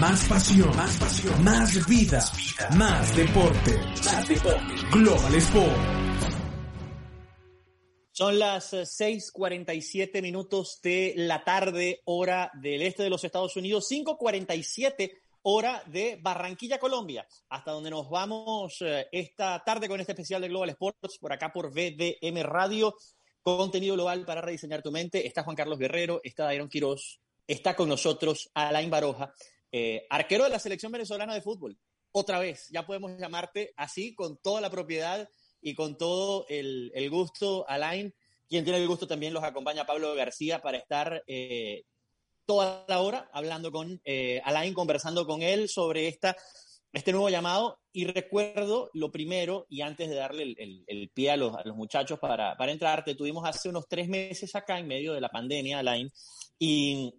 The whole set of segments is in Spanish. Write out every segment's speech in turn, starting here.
Más pasión, más pasión, más vida, más deporte. Más deporte. Global Sport. Son las 6:47 minutos de la tarde, hora del este de los Estados Unidos, 5:47 hora de Barranquilla, Colombia, hasta donde nos vamos eh, esta tarde con este especial de Global Sports, por acá por VDM Radio, contenido global para rediseñar tu mente. Está Juan Carlos Guerrero, está Dairon Quiroz, está con nosotros Alain Baroja, eh, arquero de la selección venezolana de fútbol. Otra vez, ya podemos llamarte así, con toda la propiedad y con todo el, gusto. Alain, quien tiene el gusto también los acompaña Pablo García para estar eh, toda la hora hablando con eh, Alain, conversando con él sobre esta, este nuevo llamado. Y recuerdo lo primero, y antes de darle el, el, pie a los, a los muchachos para, para entrar, te tuvimos hace unos tres meses acá en medio de la pandemia, Alain, y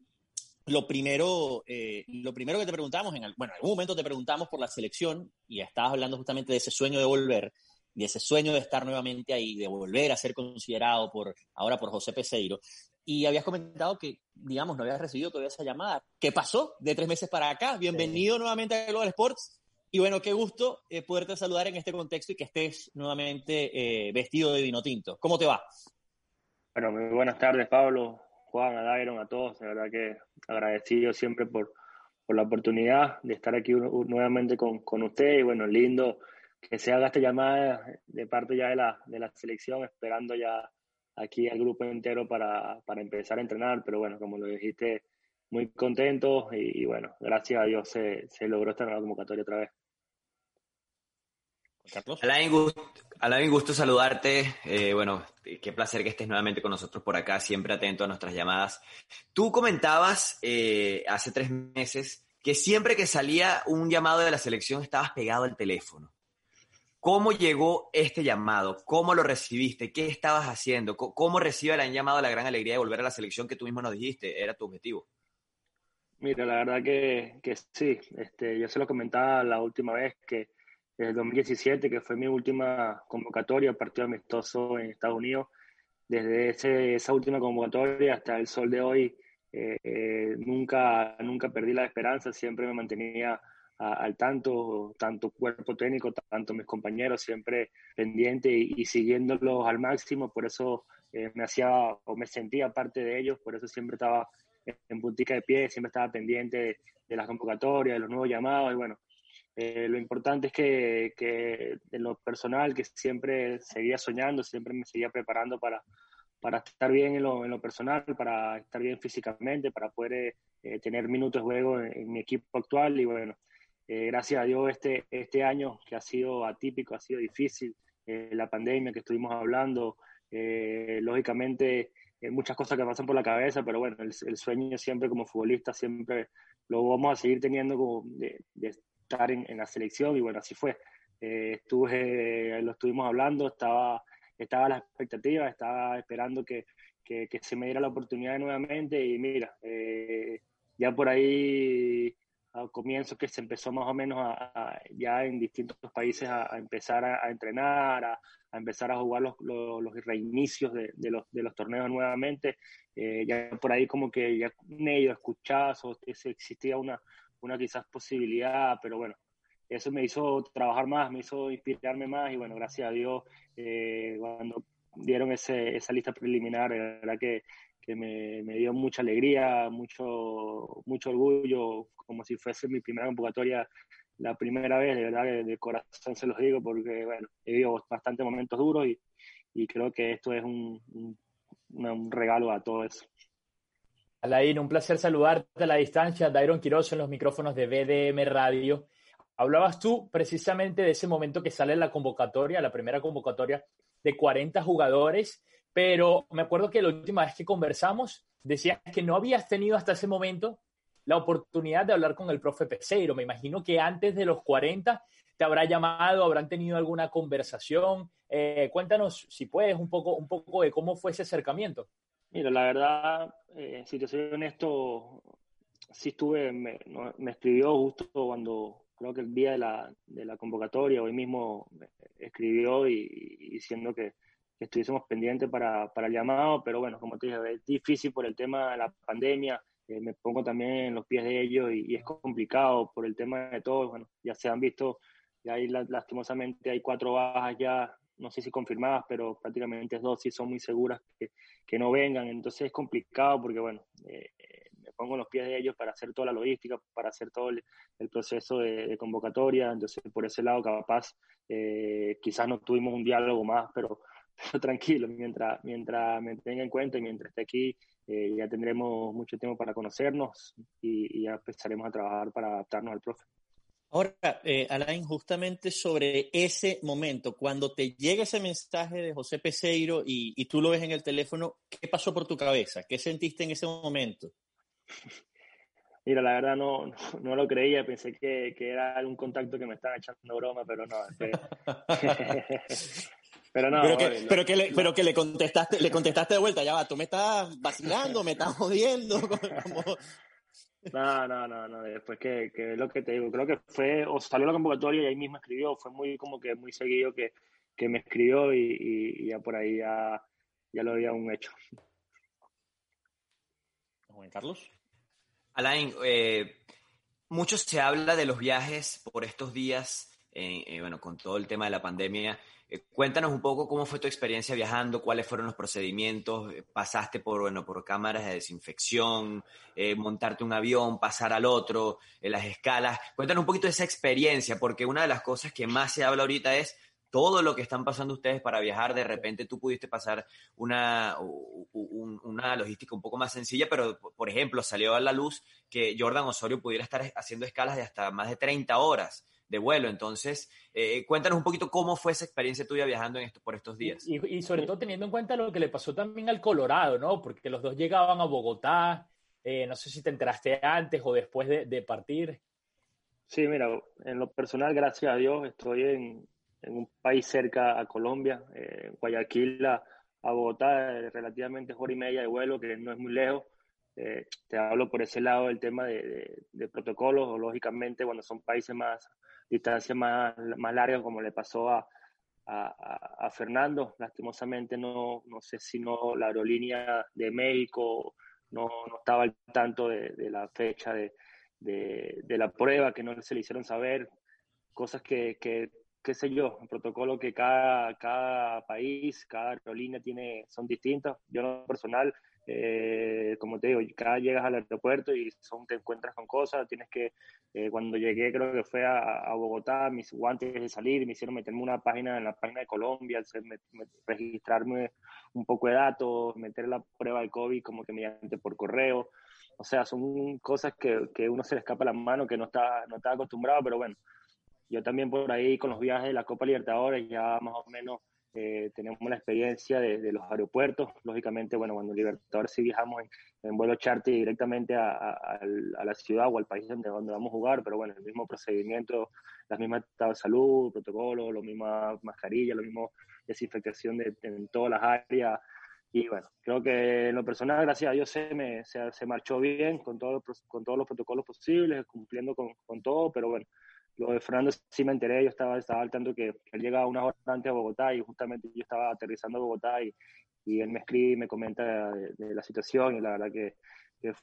lo primero, eh, lo primero que te preguntamos, en, bueno, en algún momento te preguntamos por la selección y estabas hablando justamente de ese sueño de volver, de ese sueño de estar nuevamente ahí, de volver a ser considerado por ahora por José Peseiro. Y habías comentado que, digamos, no habías recibido todavía esa llamada. ¿Qué pasó de tres meses para acá? Bienvenido sí. nuevamente a Global Sports. Y bueno, qué gusto eh, poderte saludar en este contexto y que estés nuevamente eh, vestido de vino tinto. ¿Cómo te va? Bueno, muy buenas tardes, Pablo. Juan, a Dairon, a todos, de verdad que agradecido siempre por, por la oportunidad de estar aquí nuevamente con, con usted y bueno, lindo que se haga esta llamada de parte ya de la, de la selección, esperando ya aquí al grupo entero para, para empezar a entrenar, pero bueno, como lo dijiste, muy contento y, bueno, gracias a Dios se, se logró esta nueva convocatoria otra vez. Carlos. Alain, gusto, Alain, gusto saludarte. Eh, bueno, qué placer que estés nuevamente con nosotros por acá, siempre atento a nuestras llamadas. Tú comentabas eh, hace tres meses que siempre que salía un llamado de la selección estabas pegado al teléfono. ¿Cómo llegó este llamado? ¿Cómo lo recibiste? ¿Qué estabas haciendo? ¿Cómo recibe el llamado la gran alegría de volver a la selección que tú mismo nos dijiste? Era tu objetivo. Mira, la verdad que, que sí. Este, yo se lo comentaba la última vez que desde 2017, que fue mi última convocatoria, partido amistoso en Estados Unidos. Desde ese, esa última convocatoria hasta el sol de hoy, eh, nunca, nunca perdí la esperanza, siempre me mantenía a, al tanto, tanto cuerpo técnico, tanto mis compañeros, siempre pendiente y, y siguiéndolos al máximo, por eso eh, me hacía o me sentía parte de ellos, por eso siempre estaba en puntica de pie, siempre estaba pendiente de, de las convocatorias, de los nuevos llamados y bueno, eh, lo importante es que, que, en lo personal, que siempre seguía soñando, siempre me seguía preparando para, para estar bien en lo, en lo personal, para estar bien físicamente, para poder eh, tener minutos de juego en, en, mi equipo actual. Y bueno, eh, gracias a Dios este, este año que ha sido atípico, ha sido difícil, eh, la pandemia que estuvimos hablando, eh, lógicamente muchas cosas que pasan por la cabeza, pero bueno, el, el, sueño siempre como futbolista, siempre lo vamos a seguir teniendo como de, de estar en, en, la selección y bueno, así fue. Eh, estuve, lo estuvimos hablando, estaba, estaba a la expectativa, estaba esperando que, que, que, se me diera la oportunidad nuevamente y mira, eh, ya por ahí al comienzo que se empezó más o menos a, a, ya en distintos países a, a empezar a, entrenar, a, empezar a jugar los, los, los reinicios de, de, los, de los torneos nuevamente, eh, ya por ahí como que ya medio escuchás o existía una, una quizás posibilidad, pero bueno, eso me hizo trabajar más, me hizo inspirarme más y bueno, gracias a Dios, eh, cuando dieron ese, esa lista preliminar, la verdad que, que me, me, dio mucha alegría, mucho, mucho orgullo, como si fuese mi primera convocatoria la primera vez, de verdad, de, corazón se los digo, porque bueno, he vivido bastantes momentos duros y, y creo que esto es un, un, un regalo a todo eso. Alain, un placer saludarte a la distancia. Dairon Quiroz en los micrófonos de BDM Radio. Hablabas tú precisamente de ese momento que sale la convocatoria, la primera convocatoria de 40 jugadores, pero me acuerdo que la última vez que conversamos decías que no habías tenido hasta ese momento la oportunidad de hablar con el profe Peseiro. Me imagino que antes de los 40 te habrá llamado, habrán tenido alguna conversación. Eh, cuéntanos, si puedes, un poco, un poco de cómo fue ese acercamiento. Mira, la verdad, eh, si te soy honesto, sí estuve, me, escribió justo cuando, creo que el día de la, de la convocatoria, hoy mismo me escribió y, diciendo que, estuviésemos pendientes para, para, el llamado, pero bueno, como te dije, es difícil por el tema de la pandemia, eh, me pongo también en los pies de ellos y, es complicado por el tema de todo, bueno, ya se han visto, ya hay lastimosamente hay cuatro bajas ya, no sé si confirmadas, pero prácticamente dos sí son muy seguras que, que no vengan, entonces es complicado porque bueno, eh, pongo en los pies de ellos para hacer toda la logística, para hacer todo el, proceso de, convocatoria. Entonces, por ese lado, capaz, eh, quizás no tuvimos un diálogo más, pero, tranquilo, mientras, mientras me tenga en cuenta y mientras esté aquí, eh, ya tendremos mucho tiempo para conocernos y, ya empezaremos a trabajar para adaptarnos al profe. Ahora, eh, Alain, justamente sobre ese momento, cuando te llega ese mensaje de José Peseiro y, y, tú lo ves en el teléfono, ¿qué pasó por tu cabeza? ¿Qué sentiste en ese momento? Mira, la verdad no, no, lo creía, pensé que, que, era algún contacto que me estaban echando broma, pero no. pero no. Pero que, pero, que le, pero que le contestaste, le contestaste de vuelta, ya va, tú me estás vacilando, me estás jodiendo. No, no, no, no, después que, que lo que te digo, creo que fue, o salió la convocatoria y ahí mismo escribió, fue muy como que muy seguido que, que me escribió y, ya por ahí ya, ya lo había un hecho. Carlos. Alain, eh, mucho se habla de los viajes por estos días, eh, eh, bueno, con todo el tema de la pandemia. Cuéntanos un poco cómo fue tu experiencia viajando, cuáles fueron los procedimientos, pasaste por, bueno, por cámaras de desinfección, montarte un avión, pasar al otro, las escalas. Cuéntanos un poquito de esa experiencia, porque una de las cosas que más se habla ahorita es todo lo que están pasando ustedes para viajar, de repente tú pudiste pasar una, una logística un poco más sencilla, pero por ejemplo salió a la luz que Jordan Osorio pudiera estar haciendo escalas de hasta más de 30 horas de vuelo. Entonces, eh, cuéntanos un poquito cómo fue esa experiencia tuya viajando en esto, por estos días. Y, sobre todo teniendo en cuenta lo que le pasó también al Colorado, ¿no? Porque los dos llegaban a Bogotá, eh, no sé si te enteraste antes o después de, de partir. Sí, mira, en lo personal, gracias a Dios, estoy en, en un país cerca a Colombia, eh, Guayaquil a, Bogotá, eh, relativamente hora y media de vuelo, que no es muy lejos. Eh, te hablo por ese lado del tema de, de, protocolos, o lógicamente cuando son países más, distancias más, más largas, como le pasó a, a, Fernando, lastimosamente no, no sé si no la aerolínea de México no, no estaba al tanto de, de la fecha de, de, la prueba, que no se le hicieron saber, cosas que, que qué sé yo, un protocolo que cada, cada país, cada aerolínea tiene, son distintos. Yo no personal, eh, como te digo, cada llegas al aeropuerto y son, te encuentras con cosas, tienes que, eh, cuando llegué creo que fue a, Bogotá, mis guantes de salir, me hicieron meterme una página en la página de Colombia, registrarme un poco de datos, meter la prueba de COVID como que mediante por correo. O sea, son cosas que, que uno se le escapa la mano, que no está, no está acostumbrado, pero bueno, yo también por ahí con los viajes de la Copa Libertadores ya más o menos eh, tenemos la experiencia de, los aeropuertos. Lógicamente, bueno, cuando Libertadores sí viajamos en, vuelo charter directamente a, la ciudad o al país donde, donde vamos a jugar, pero bueno, el mismo procedimiento, las mismas estados de salud, protocolos, lo misma mascarilla, lo mismo desinfectación de, en todas las áreas. Y bueno, creo que en lo personal, gracias a Dios, se, me, se, se marchó bien con, todo, con todos los protocolos posibles, cumpliendo con todo, pero bueno, lo de Fernando sí me enteré, yo estaba, estaba al tanto que él llegaba unas horas antes a Bogotá y justamente yo estaba aterrizando a Bogotá y, y él me escribe y me comenta de, la situación y la verdad que,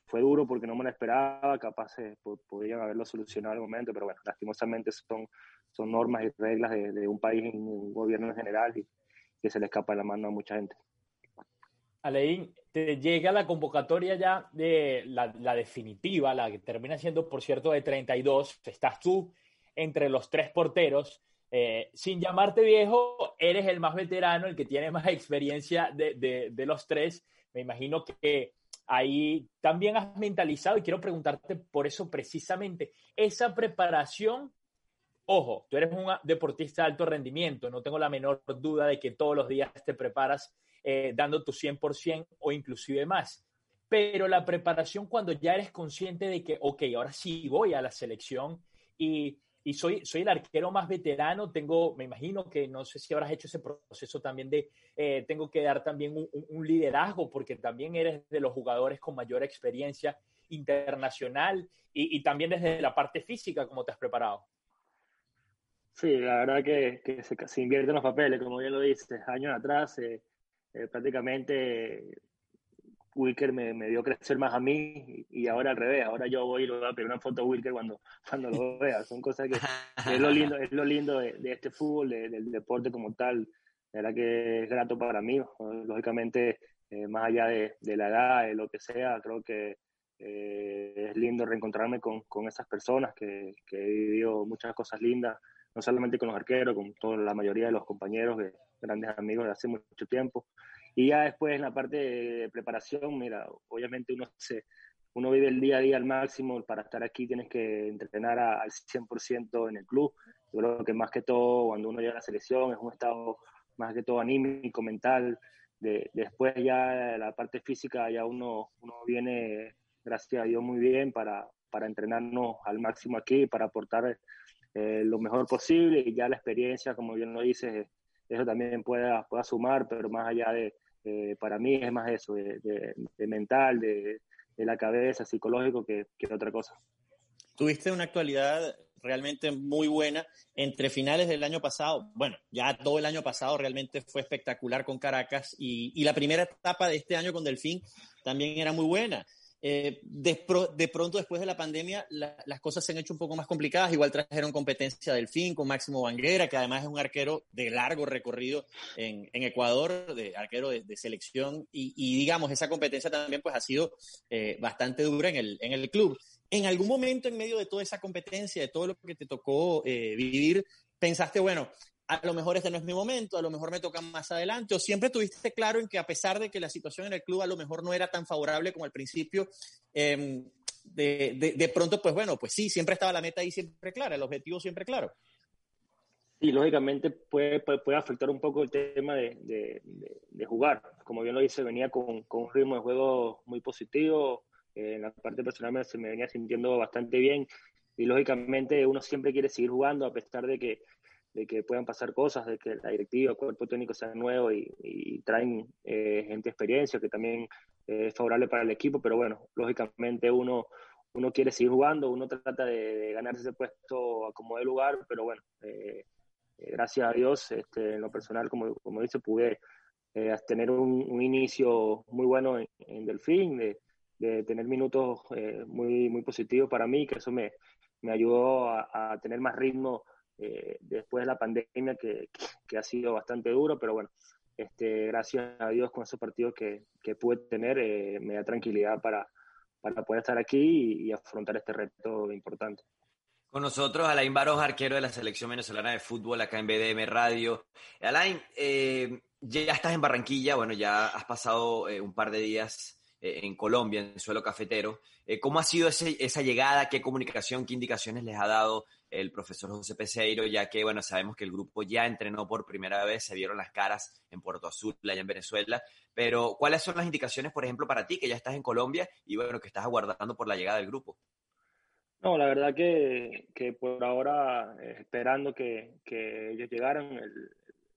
fue duro porque no me lo esperaba, capaz eh, podrían haberlo solucionado al momento, pero bueno, lastimosamente son, son normas y reglas de, de un país, un gobierno en general y que se le escapa de la mano a mucha gente. Aleín, te llega la convocatoria ya de la, la, definitiva, la que termina siendo, por cierto, de 32. Estás tú entre los tres porteros. Eh, sin llamarte viejo, eres el más veterano, el que tiene más experiencia de, de, los tres. Me imagino que ahí también has mentalizado y quiero preguntarte por eso precisamente, esa preparación Ojo, tú eres un deportista de alto rendimiento, no tengo la menor duda de que todos los días te preparas eh, dando tu 100% o inclusive más. Pero la preparación cuando ya eres consciente de que, ok, ahora sí voy a la selección y, y soy, soy el arquero más veterano, tengo, me imagino que no sé si habrás hecho ese proceso también de, eh, tengo que dar también un, liderazgo porque también eres de los jugadores con mayor experiencia internacional y, también desde la parte física, ¿cómo te has preparado? Sí, la verdad que, que se, se, invierten los papeles, como bien lo dices. Años atrás, eh, eh, prácticamente Wilker me, me, dio crecer más a mí y, ahora al revés. Ahora yo voy y voy a pedir una foto a Wilker cuando, cuando lo vea. Son cosas que, es lo lindo, es lo lindo de, este fútbol, de, del deporte como tal. La verdad que es grato para mí. Lógicamente, eh, más allá de, la edad, de lo que sea, creo que eh, es lindo reencontrarme con, con esas personas que, que he vivido muchas cosas lindas no solamente con los arqueros, con toda la mayoría de los compañeros, de grandes amigos de hace mucho tiempo. Y ya después en la parte de preparación, mira, obviamente uno se, uno vive el día a día al máximo, para estar aquí tienes que entrenar a, al 100% en el club. Yo creo que más que todo cuando uno llega a la selección es un estado más que todo anímico, mental. De, después ya la parte física ya uno, uno viene, gracias a Dios, muy bien para, para entrenarnos al máximo aquí, para aportar eh, lo mejor posible y ya la experiencia, como bien lo dices, eso también pueda, pueda sumar, pero más allá de, eh, para mí es más eso, de, de, de mental, de, la cabeza, psicológico, que, que otra cosa. Tuviste una actualidad realmente muy buena entre finales del año pasado. Bueno, ya todo el año pasado realmente fue espectacular con Caracas y, y la primera etapa de este año con Delfín también era muy buena. Eh, de, pro, de, pronto, después de la pandemia, la, las cosas se han hecho un poco más complicadas. Igual trajeron competencia del fin con Máximo Banguera, que además es un arquero de largo recorrido en, en Ecuador, de arquero de, selección. Y, y, digamos, esa competencia también pues, ha sido eh, bastante dura en el, en el club. En algún momento, en medio de toda esa competencia, de todo lo que te tocó eh, vivir, pensaste, bueno, a lo mejor este no es mi momento, a lo mejor me toca más adelante, o siempre tuviste claro en que a pesar de que la situación en el club a lo mejor no era tan favorable como al principio, eh, de, de, de, pronto, pues bueno, pues sí, siempre estaba la meta ahí siempre clara, el objetivo siempre claro. Y lógicamente puede, puede, puede afectar un poco el tema de, de, jugar. Como bien lo dice, venía con, con un ritmo de juego muy positivo, eh, en la parte personal se me venía sintiendo bastante bien y lógicamente uno siempre quiere seguir jugando a pesar de que de que puedan pasar cosas, de que la directiva, el cuerpo técnico sea nuevo y, y traen eh, gente experiencia que también eh, es favorable para el equipo, pero bueno, lógicamente uno, uno quiere seguir jugando, uno trata de, de ganarse ese puesto a como de lugar, pero bueno, eh, gracias a Dios, este, en lo personal, como, como dice, pude tener un, inicio muy bueno en, en Delfín, de, tener minutos muy, muy positivos para mí, que eso me, me ayudó a tener más ritmo eh, después de la pandemia que, que, ha sido bastante duro, pero bueno, este, gracias a Dios con esos partidos que, que pude tener eh, me da tranquilidad para, para poder estar aquí y, y, afrontar este reto importante. Con nosotros Alain Baros, arquero de la selección venezolana de fútbol acá en BDM Radio. Alain, eh, ya estás en Barranquilla, bueno, ya has pasado eh, un par de días en Colombia, en suelo cafetero. Eh, ¿Cómo ha sido esa llegada? ¿Qué comunicación, qué indicaciones les ha dado el profesor José Peseiro, ya que, bueno, sabemos que el grupo ya entrenó por primera vez, se vieron las caras en Puerto Azul, allá en Venezuela, pero ¿cuáles son las indicaciones, por ejemplo, para ti, que ya estás en Colombia y, bueno, que estás aguardando por la llegada del grupo? No, la verdad que, por ahora, eh, esperando que, ellos llegaran,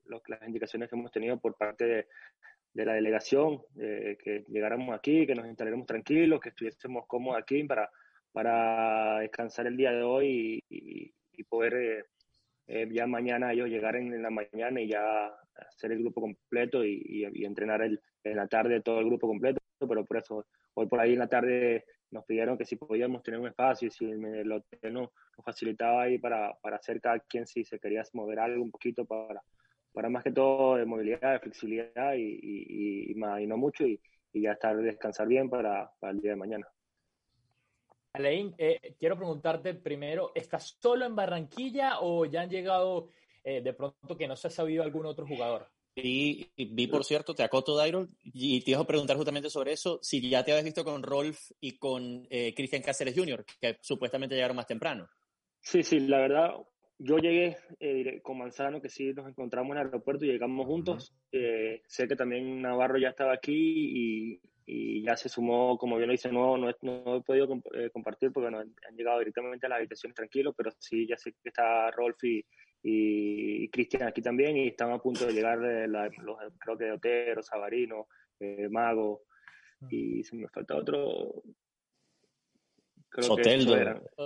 las indicaciones que hemos tenido por parte de, de la delegación, eh, que llegáramos aquí, que nos instaláramos tranquilos, que estuviésemos cómodos aquí para para descansar el día de hoy y, y, poder eh, eh, ya mañana ellos llegar en, en, la mañana y ya hacer el grupo completo y, y, entrenar el, en la tarde todo el grupo completo, pero por eso hoy por ahí en la tarde nos pidieron que si podíamos tener un espacio y si el hotel nos, nos facilitaba ahí para, para hacer cada quien si se quería mover algo un poquito para, para más que todo de movilidad, de flexibilidad y, y, y, más, y no mucho y, y ya estar descansar bien para, para el día de mañana. Alain, eh, quiero preguntarte primero, ¿estás solo en Barranquilla o ya han llegado eh, de pronto que no se ha sabido algún otro jugador? Y, y vi, por cierto, te acoto, Dairo, y te iba a preguntar justamente sobre eso, si ya te habías visto con Rolf y con eh, Cristian Cáceres Jr., que supuestamente llegaron más temprano. Sí, sí, la verdad, yo llegué eh, con Manzano, que sí nos encontramos en el aeropuerto y llegamos juntos. Eh, sé que también Navarro ya estaba aquí y, y ya se sumó, como bien lo dice, no, no, no he podido eh, compartir porque no han, llegado directamente a la habitación tranquilo, pero sí, ya sé que está Rolf y, y, Cristian aquí también y están a punto de llegar eh, los, creo que Otero, Sabarino, eh, Mago y se me falta otro, Soteldo.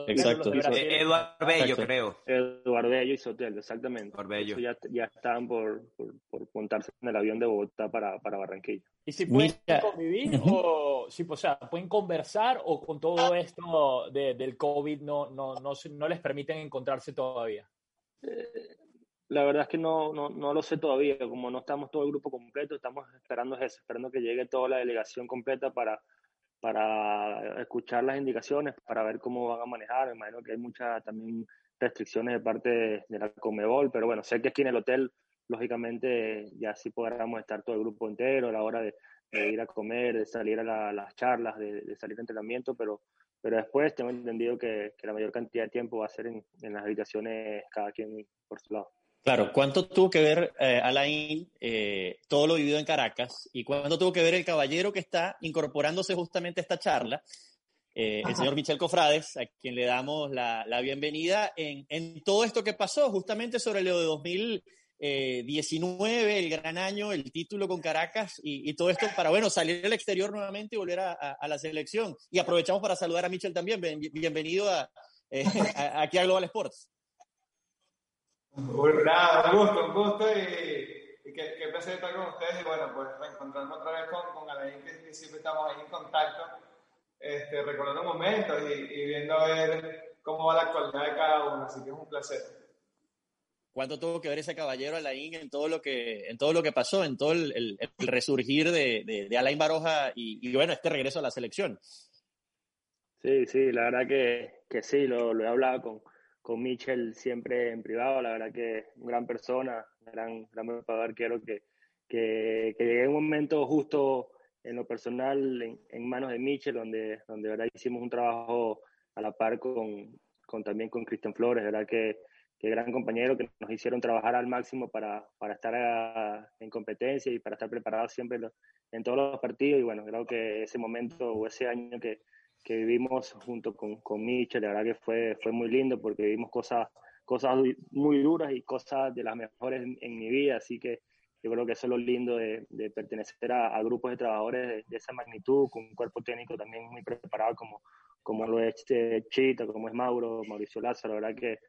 Exacto. Eduardo Bello, creo. Eduardo Bello y Soteldo, exactamente. Bello. Ya, ya están por, por, por, montarse en el avión de Bogotá para, para Barranquilla. ¿Y si pueden convivir o, si, o sea, pueden conversar o con todo esto de, del COVID no, no, no, no les permiten encontrarse todavía? Eh, la verdad es que no, no, no, lo sé todavía. Como no estamos todo el grupo completo, estamos esperando eso, esperando que llegue toda la delegación completa para para escuchar las indicaciones, para ver cómo van a manejar. Me imagino que hay muchas también restricciones de parte de, la Comebol, pero bueno, sé que aquí en el hotel, lógicamente, ya sí podremos estar todo el grupo entero a la hora de, ir a comer, de salir a las charlas, de, salir a entrenamiento, pero, pero después tengo entendido que, la mayor cantidad de tiempo va a ser en, en las habitaciones cada quien por su lado. Claro, ¿cuánto tuvo que ver eh, Alain eh, todo lo vivido en Caracas y cuánto tuvo que ver el caballero que está incorporándose justamente a esta charla, eh, el señor Michel Cofrades, a quien le damos la, bienvenida en, todo esto que pasó justamente sobre lo de 2019, el gran año, el título con Caracas y, todo esto para, bueno, salir al exterior nuevamente y volver a, la selección. Y aprovechamos para saludar a Michel también. bienvenido a, aquí a Global Sports. Nada, un gusto, un gusto y, y qué, placer estar con ustedes y bueno, pues reencontrarme otra vez con, con Alain, que, siempre estamos ahí en contacto, este, recordando momentos y, y, viendo a ver cómo va la actualidad de cada uno, así que es un placer. ¿Cuánto tuvo que ver ese caballero Alain en todo lo que, en todo lo que pasó, en todo el, el, resurgir de, de, de, Alain Baroja y, y, bueno, este regreso a la selección? Sí, sí, la verdad que, que sí, lo, lo he hablado con, con Mitchell siempre en privado, la verdad que gran persona, gran, gran quiero que, que, que llegue un momento justo en lo personal en, manos de Mitchell, donde, donde verdad hicimos un trabajo a la par con, con también con Cristian Flores, verdad que, que gran compañero que nos hicieron trabajar al máximo para, para estar en competencia y para estar preparados siempre en todos los partidos. Y bueno, creo que ese momento o ese año que, que vivimos junto con, con Michel, la verdad que fue, fue muy lindo porque vivimos cosas, cosas muy duras y cosas de las mejores en, mi vida, así que yo creo que eso es lo lindo de, de pertenecer a, grupos de trabajadores de, esa magnitud, con un cuerpo técnico también muy preparado como, como lo es este Chita, como es Mauro, Mauricio Lázaro, la verdad que,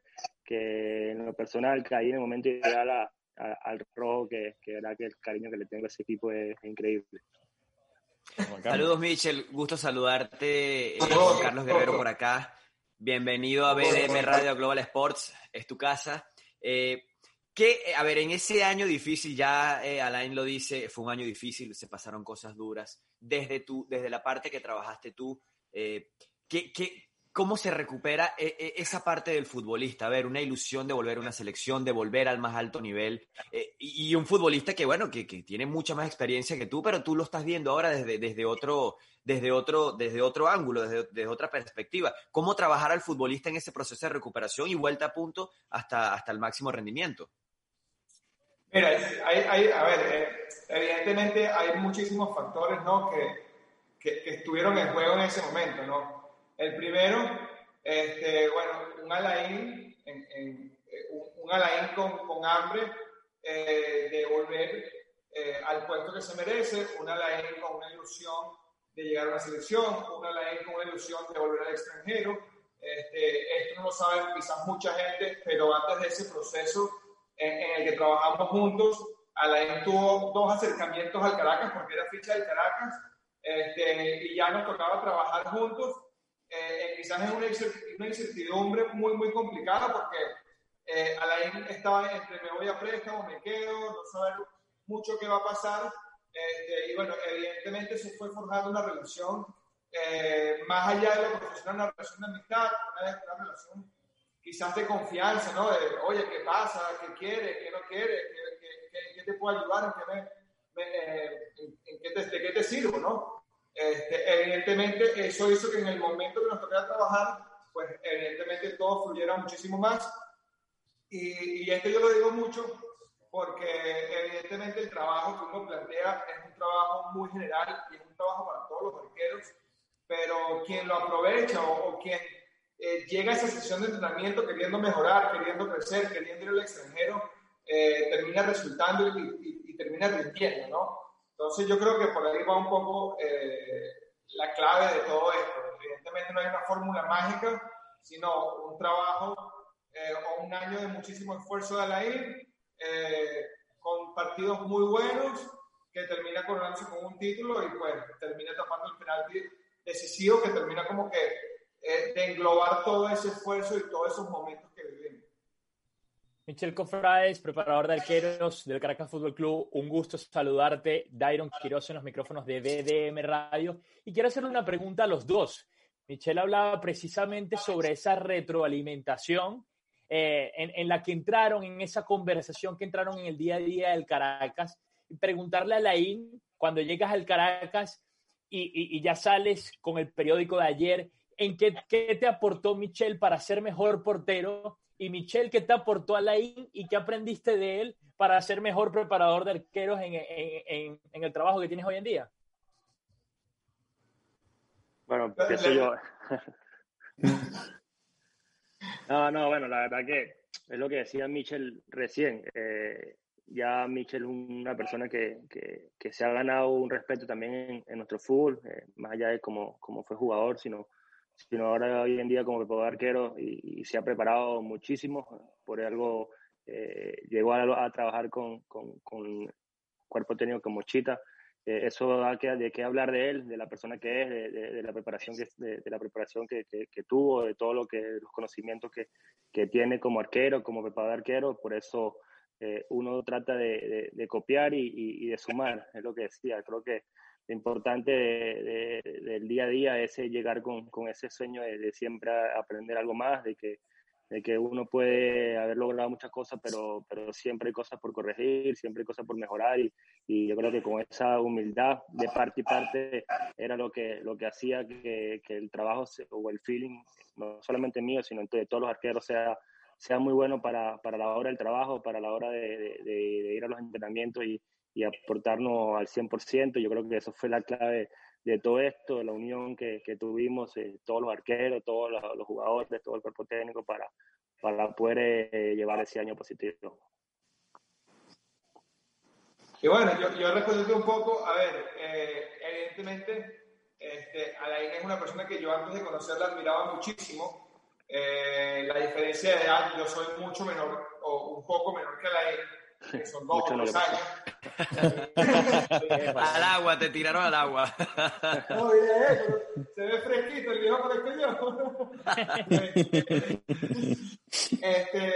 que en lo personal caí en el momento ideal al rojo, que, que, verdad que el cariño que le tengo a ese equipo es increíble. Saludos, Michel. Gusto saludarte. Eh, Juan Carlos Guerrero por acá. Bienvenido a BDM Radio Global Sports. Es tu casa. Eh, que, a ver, en ese año difícil, ya eh, Alain lo dice, fue un año difícil, se pasaron cosas duras. Desde, tú, desde la parte que trabajaste tú, eh, ¿qué, qué, ¿Cómo se recupera eh, eh, esa parte del futbolista? A ver, una ilusión de volver a una selección, de volver al más alto nivel. Eh, y un futbolista que, bueno, que, tiene mucha más experiencia que tú, pero tú lo estás viendo ahora desde, desde, otro, desde, otro, desde otro ángulo, desde, otra perspectiva. ¿Cómo trabajar al futbolista en ese proceso de recuperación y vuelta a punto hasta, hasta el máximo rendimiento? Mira, hay, a ver, evidentemente hay muchísimos factores ¿no? que, que estuvieron en juego en ese momento, ¿no? El primero, este, bueno, un Alain, en, eh, un, Alain con, con hambre eh, de volver eh, al puesto que se merece, un Alain con una ilusión de llegar a una selección, un Alain con una ilusión de volver al extranjero. Este, esto no lo sabe quizás mucha gente, pero antes de ese proceso en, el que trabajamos juntos, Alain tuvo dos acercamientos al Caracas porque era ficha del Caracas este, y ya nos tocaba trabajar juntos eh, quizás es una, incertidumbre muy, muy complicada porque eh, Alain estaba entre me voy a préstamo, me quedo, no saber mucho qué va a pasar. Este, y bueno, evidentemente se fue forjando una relación eh, más allá de lo profesional, una relación de amistad, una, relación quizás de confianza, ¿no? De, oye, ¿qué pasa? ¿Qué quiere? ¿Qué no quiere? ¿Qué, qué, te puedo ayudar? ¿En qué, me, eh, en, qué te, ¿De qué te sirvo, no? Este, evidentemente, eso hizo que en el momento que nos tocara trabajar, pues evidentemente todo fluyera muchísimo más. y, y esto yo lo digo mucho porque evidentemente el trabajo que uno plantea es un trabajo muy general y es un trabajo para todos los arqueros, pero quien lo aprovecha o, quien eh, llega a esa sesión de entrenamiento queriendo mejorar, queriendo crecer, queriendo ir al extranjero, eh, termina resultando y, termina rindiendo, ¿no? Entonces yo creo que por ahí va un poco eh, la clave de todo esto. Evidentemente no hay una fórmula mágica, sino un trabajo o un año de muchísimo esfuerzo de la IR eh, con partidos muy buenos, que termina coronándose con un título y pues termina tapando el penalti decisivo que termina como que eh, de englobar todo ese esfuerzo y todos esos momentos que vivimos. Michel Cofrades, preparador de arqueros del Caracas Fútbol Club, un gusto saludarte. Dairon Quiroz en los micrófonos de BDM Radio. Y quiero hacerle una pregunta a los dos. Michel hablaba precisamente sobre esa retroalimentación eh, en, la que entraron, en esa conversación que entraron en el día a día del Caracas, y preguntarle a Laín, cuando llegas al Caracas y, ya sales con el periódico de ayer, ¿en qué, qué, te aportó Michel para ser mejor portero? Y Michel, ¿qué te aportó a Laín y qué aprendiste de él para ser mejor preparador de arqueros en, en, en el trabajo que tienes hoy en día? Bueno, empiezo yo. No, no, bueno, la verdad que es lo que decía Michel recién. Eh, ya Michel es una persona que, que, se ha ganado un respeto también en, nuestro fútbol, eh, más allá de cómo, cómo, fue jugador, sino, sino ahora hoy en día como preparador arquero y, se ha preparado muchísimo. Por algo eh, llegó a, trabajar con, con, cuerpo técnico como Chita eh, eso da que, de qué hablar de él, de la persona que es, de, la preparación, que, de, la preparación que, que, tuvo, de todo lo que, los conocimientos que, que tiene como arquero, como preparador arquero, por eso eh, uno trata de, copiar y, y, de sumar, es lo que decía, creo que lo importante del día a día es llegar con, con ese sueño de, siempre aprender algo más, de que de que uno puede haber logrado muchas cosas, pero, pero siempre hay cosas por corregir, siempre hay cosas por mejorar y, yo creo que con esa humildad de parte y parte era lo que, lo que hacía que, que el trabajo o el feeling, no solamente mío, sino de todos los arqueros, sea, sea muy bueno para, para la hora del trabajo, para la hora de, ir a los entrenamientos y, y aportarnos al 100%. Yo creo que eso fue la clave de todo esto, de la unión que, que tuvimos, eh, todos los arqueros, todos los, jugadores, todo el cuerpo técnico para, para poder eh, llevar ese año positivo. Y bueno, yo, yo respondiendo un poco, a ver, eh, evidentemente, este, Alain es una persona que yo antes de conocerla admiraba muchísimo. la diferencia de edad, yo soy mucho menor, o un poco menor que Alain, que son dos o tres años. al agua, te tiraron al agua. No, se ve fresquito el viejo parezco yo. este,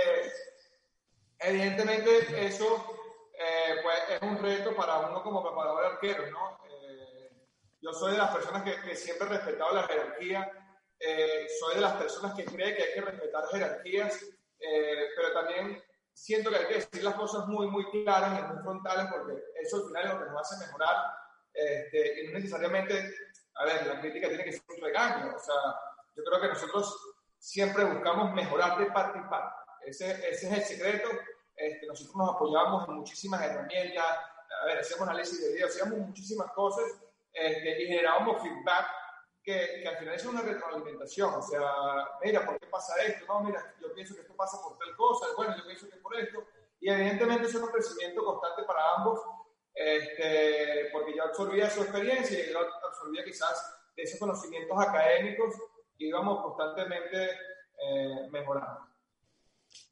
evidentemente, eso eh, pues, es un reto para uno como preparador arquero, ¿no? Eh, yo soy de las personas que, que siempre he respetado la jerarquía, eh, soy de las personas que cree que hay que respetar jerarquías, pero también siento que hay que decir las cosas muy, muy claras y muy frontales porque eso al final es lo que nos hace mejorar este, y no necesariamente, a ver, la crítica tiene que ser un regaño, o sea, yo creo que nosotros siempre buscamos mejorar de parte y parte, ese, ese es el secreto, este, nosotros nos apoyamos en muchísimas herramientas, a ver, hacíamos análisis de video, hacíamos muchísimas cosas este, y generábamos feedback que, que, al final es una retroalimentación. O sea, mira, ¿por qué pasa esto? No, mira, yo pienso que esto pasa por tal cosa, bueno, yo pienso que por esto. Y evidentemente es un crecimiento constante para ambos, este, porque yo absorbía su experiencia y yo absorbía quizás esos conocimientos académicos y íbamos constantemente eh, mejorando.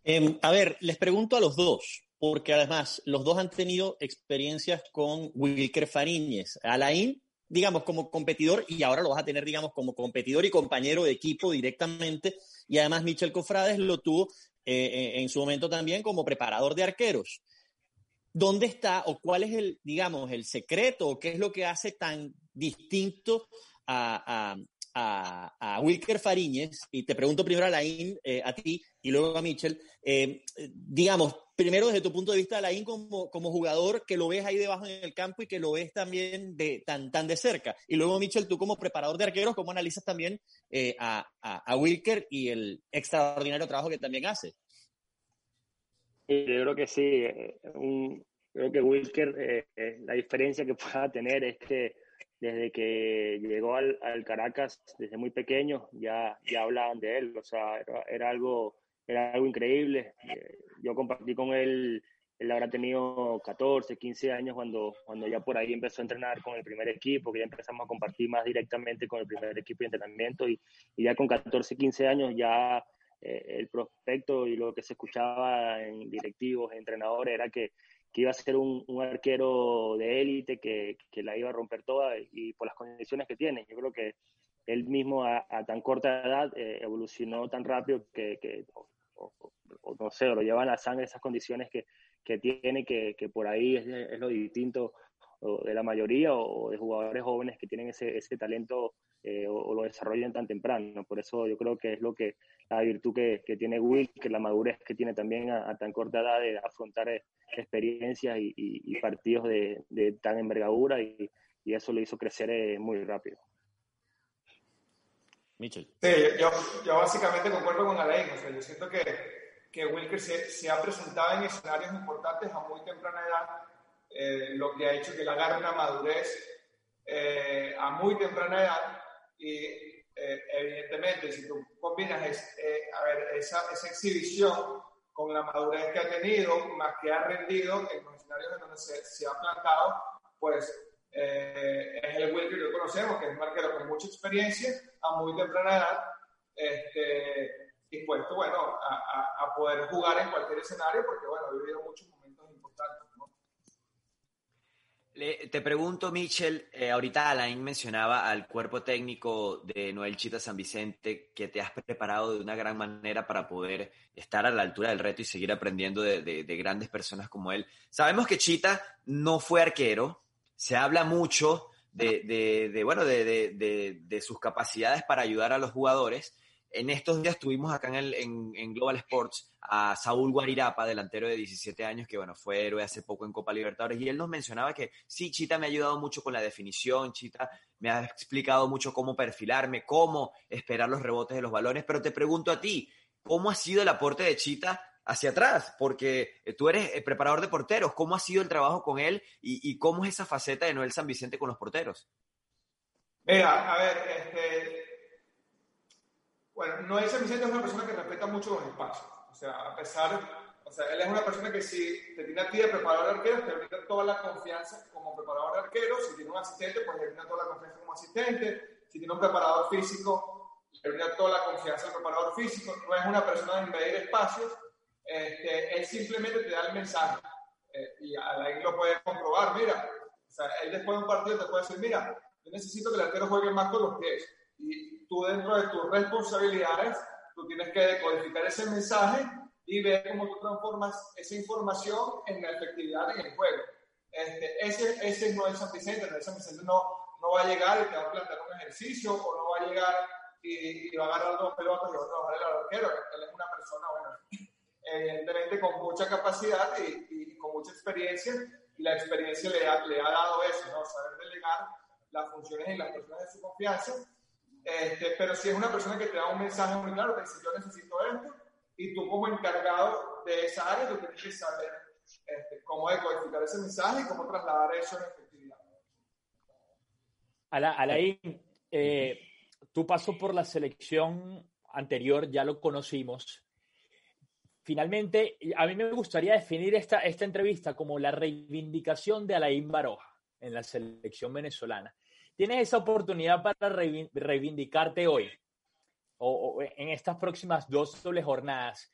Em, a ver, les pregunto a los dos, porque además los dos han tenido experiencias con Wilker Fariñez. Alain digamos, como competidor y ahora lo vas a tener, digamos, como competidor y compañero de equipo directamente. Y además Michel Cofrades lo tuvo eh, eh, en su momento también como preparador de arqueros. ¿Dónde está o cuál es el, digamos, el secreto o qué es lo que hace tan distinto a, a, Wilker Fariñez? Y te pregunto primero a Laín, eh, a ti, y luego a Michel. digamos, primero desde tu punto de vista, Alain, como, como jugador que lo ves ahí debajo en el campo y que lo ves también de, tan, tan de cerca. Y luego, Michel, tú como preparador de arqueros, ¿cómo analizas también eh, a, a, Wilker y el extraordinario trabajo que también hace? yo creo que sí. Eh, creo que Wilker, eh, eh, la diferencia que pueda tener es que desde que llegó al, Caracas, desde muy pequeño, ya, ya hablaban de él. O sea, era, algo, era algo increíble. yo compartí con él, él habrá tenido 14, 15 años cuando, cuando ya por ahí empezó a entrenar con el primer equipo, que ya empezamos a compartir más directamente con el primer equipo de entrenamiento. Y, y ya con 14, 15 años ya eh, el prospecto y lo que se escuchaba en directivos, entrenadores, era que, que iba a ser un, un arquero de élite, que, que, la iba a romper toda y por las condiciones que tiene. Yo creo que él mismo a, tan corta edad eh, evolucionó tan rápido que, que o, no sé, lo lleva a la sangre esas condiciones que, que tiene, que, que por ahí es, lo distinto de la mayoría o de jugadores jóvenes que tienen ese, ese talento eh, o, lo desarrollan tan temprano. Por eso yo creo que es lo que la virtud que, que tiene Will, que la madurez que tiene también a, tan corta edad de afrontar eh, experiencias y, y, partidos de, de, tan envergadura y, y, eso lo hizo crecer eh, muy rápido. Mitchell. Sí, yo, yo básicamente concuerdo con Alain. O sea, yo siento que, que Wilker se, se, ha presentado en escenarios importantes a muy temprana edad, lo que ha hecho que le agarre una madurez a muy temprana edad. Y eh, evidentemente si tú combinas eh, a ver, esa, esa, exhibición con la madurez que ha tenido, más que ha rendido en los escenarios en donde se, se ha plantado, pues eh, es el Will que lo conocemos, que es un arquero con mucha experiencia, a muy temprana edad, este, dispuesto, bueno, a, a, a poder jugar en cualquier escenario, porque, bueno, ha vivido muchos momentos importantes te pregunto, Michel, eh, ahorita Alain mencionaba al cuerpo técnico de Noel Chita San Vicente, que te has preparado de una gran manera para poder estar a la altura del reto y seguir aprendiendo de, grandes personas como él. Sabemos que Chita no fue arquero, se habla mucho de, bueno, de, sus capacidades para ayudar a los jugadores, en estos días tuvimos acá en, en, Global Sports a Saúl Guarirapa, delantero de 17 años, que bueno, fue héroe hace poco en Copa Libertadores, y él nos mencionaba que sí, Chita me ha ayudado mucho con la definición, Chita me ha explicado mucho cómo perfilarme, cómo esperar los rebotes de los balones, pero te pregunto a ti, ¿cómo ha sido el aporte de Chita hacia atrás? Porque eh, tú eres el preparador de porteros, ¿cómo ha sido el trabajo con él y, y cómo es esa faceta de Noel San Vicente con los porteros? Mira, a ver, este, bueno, Noel Vicente es una persona que respeta mucho los espacios. O sea, a pesar, o sea, él es una persona que si te tiene a ti de preparador de arqueros, te brinda toda la confianza como preparador de arqueros. Si tiene un asistente, pues le brinda toda la confianza como asistente. Si tiene un preparador físico, le brinda toda la confianza al preparador físico. No es una persona de invadir espacios. Este, él simplemente te da el mensaje. Eh, y ahí lo puedes comprobar. Mira, o sea, él después de un partido te puede decir, mira, yo necesito que el arquero juegue más con los pies. Y tú dentro de tus responsabilidades, tú tienes que decodificar ese mensaje y ver cómo tú transformas esa información en la efectividad en el juego. Este, ese, ese no es San Vicente, no, San Vicente no, no va a llegar y te va a plantear un ejercicio o no va a llegar y, va a agarrar dos pelotas y va a trabajar el arquero. Él es una persona, bueno, evidentemente con mucha capacidad y, y, con mucha experiencia y la experiencia le ha, le ha dado eso, ¿no? saber delegar las funciones en las personas de su confianza este, pero si es una persona que te da un mensaje muy claro, te dice yo necesito esto, y tú como encargado de esa área, tú tienes que saber este, cómo decodificar ese mensaje y cómo trasladar eso en efectividad. Alain, eh, tu paso por la selección anterior ya lo conocimos. Finalmente, a mí me gustaría definir esta, esta entrevista como la reivindicación de Alain Baroja en la selección venezolana tienes esa oportunidad para reivindicarte hoy o, en estas próximas dos dobles jornadas.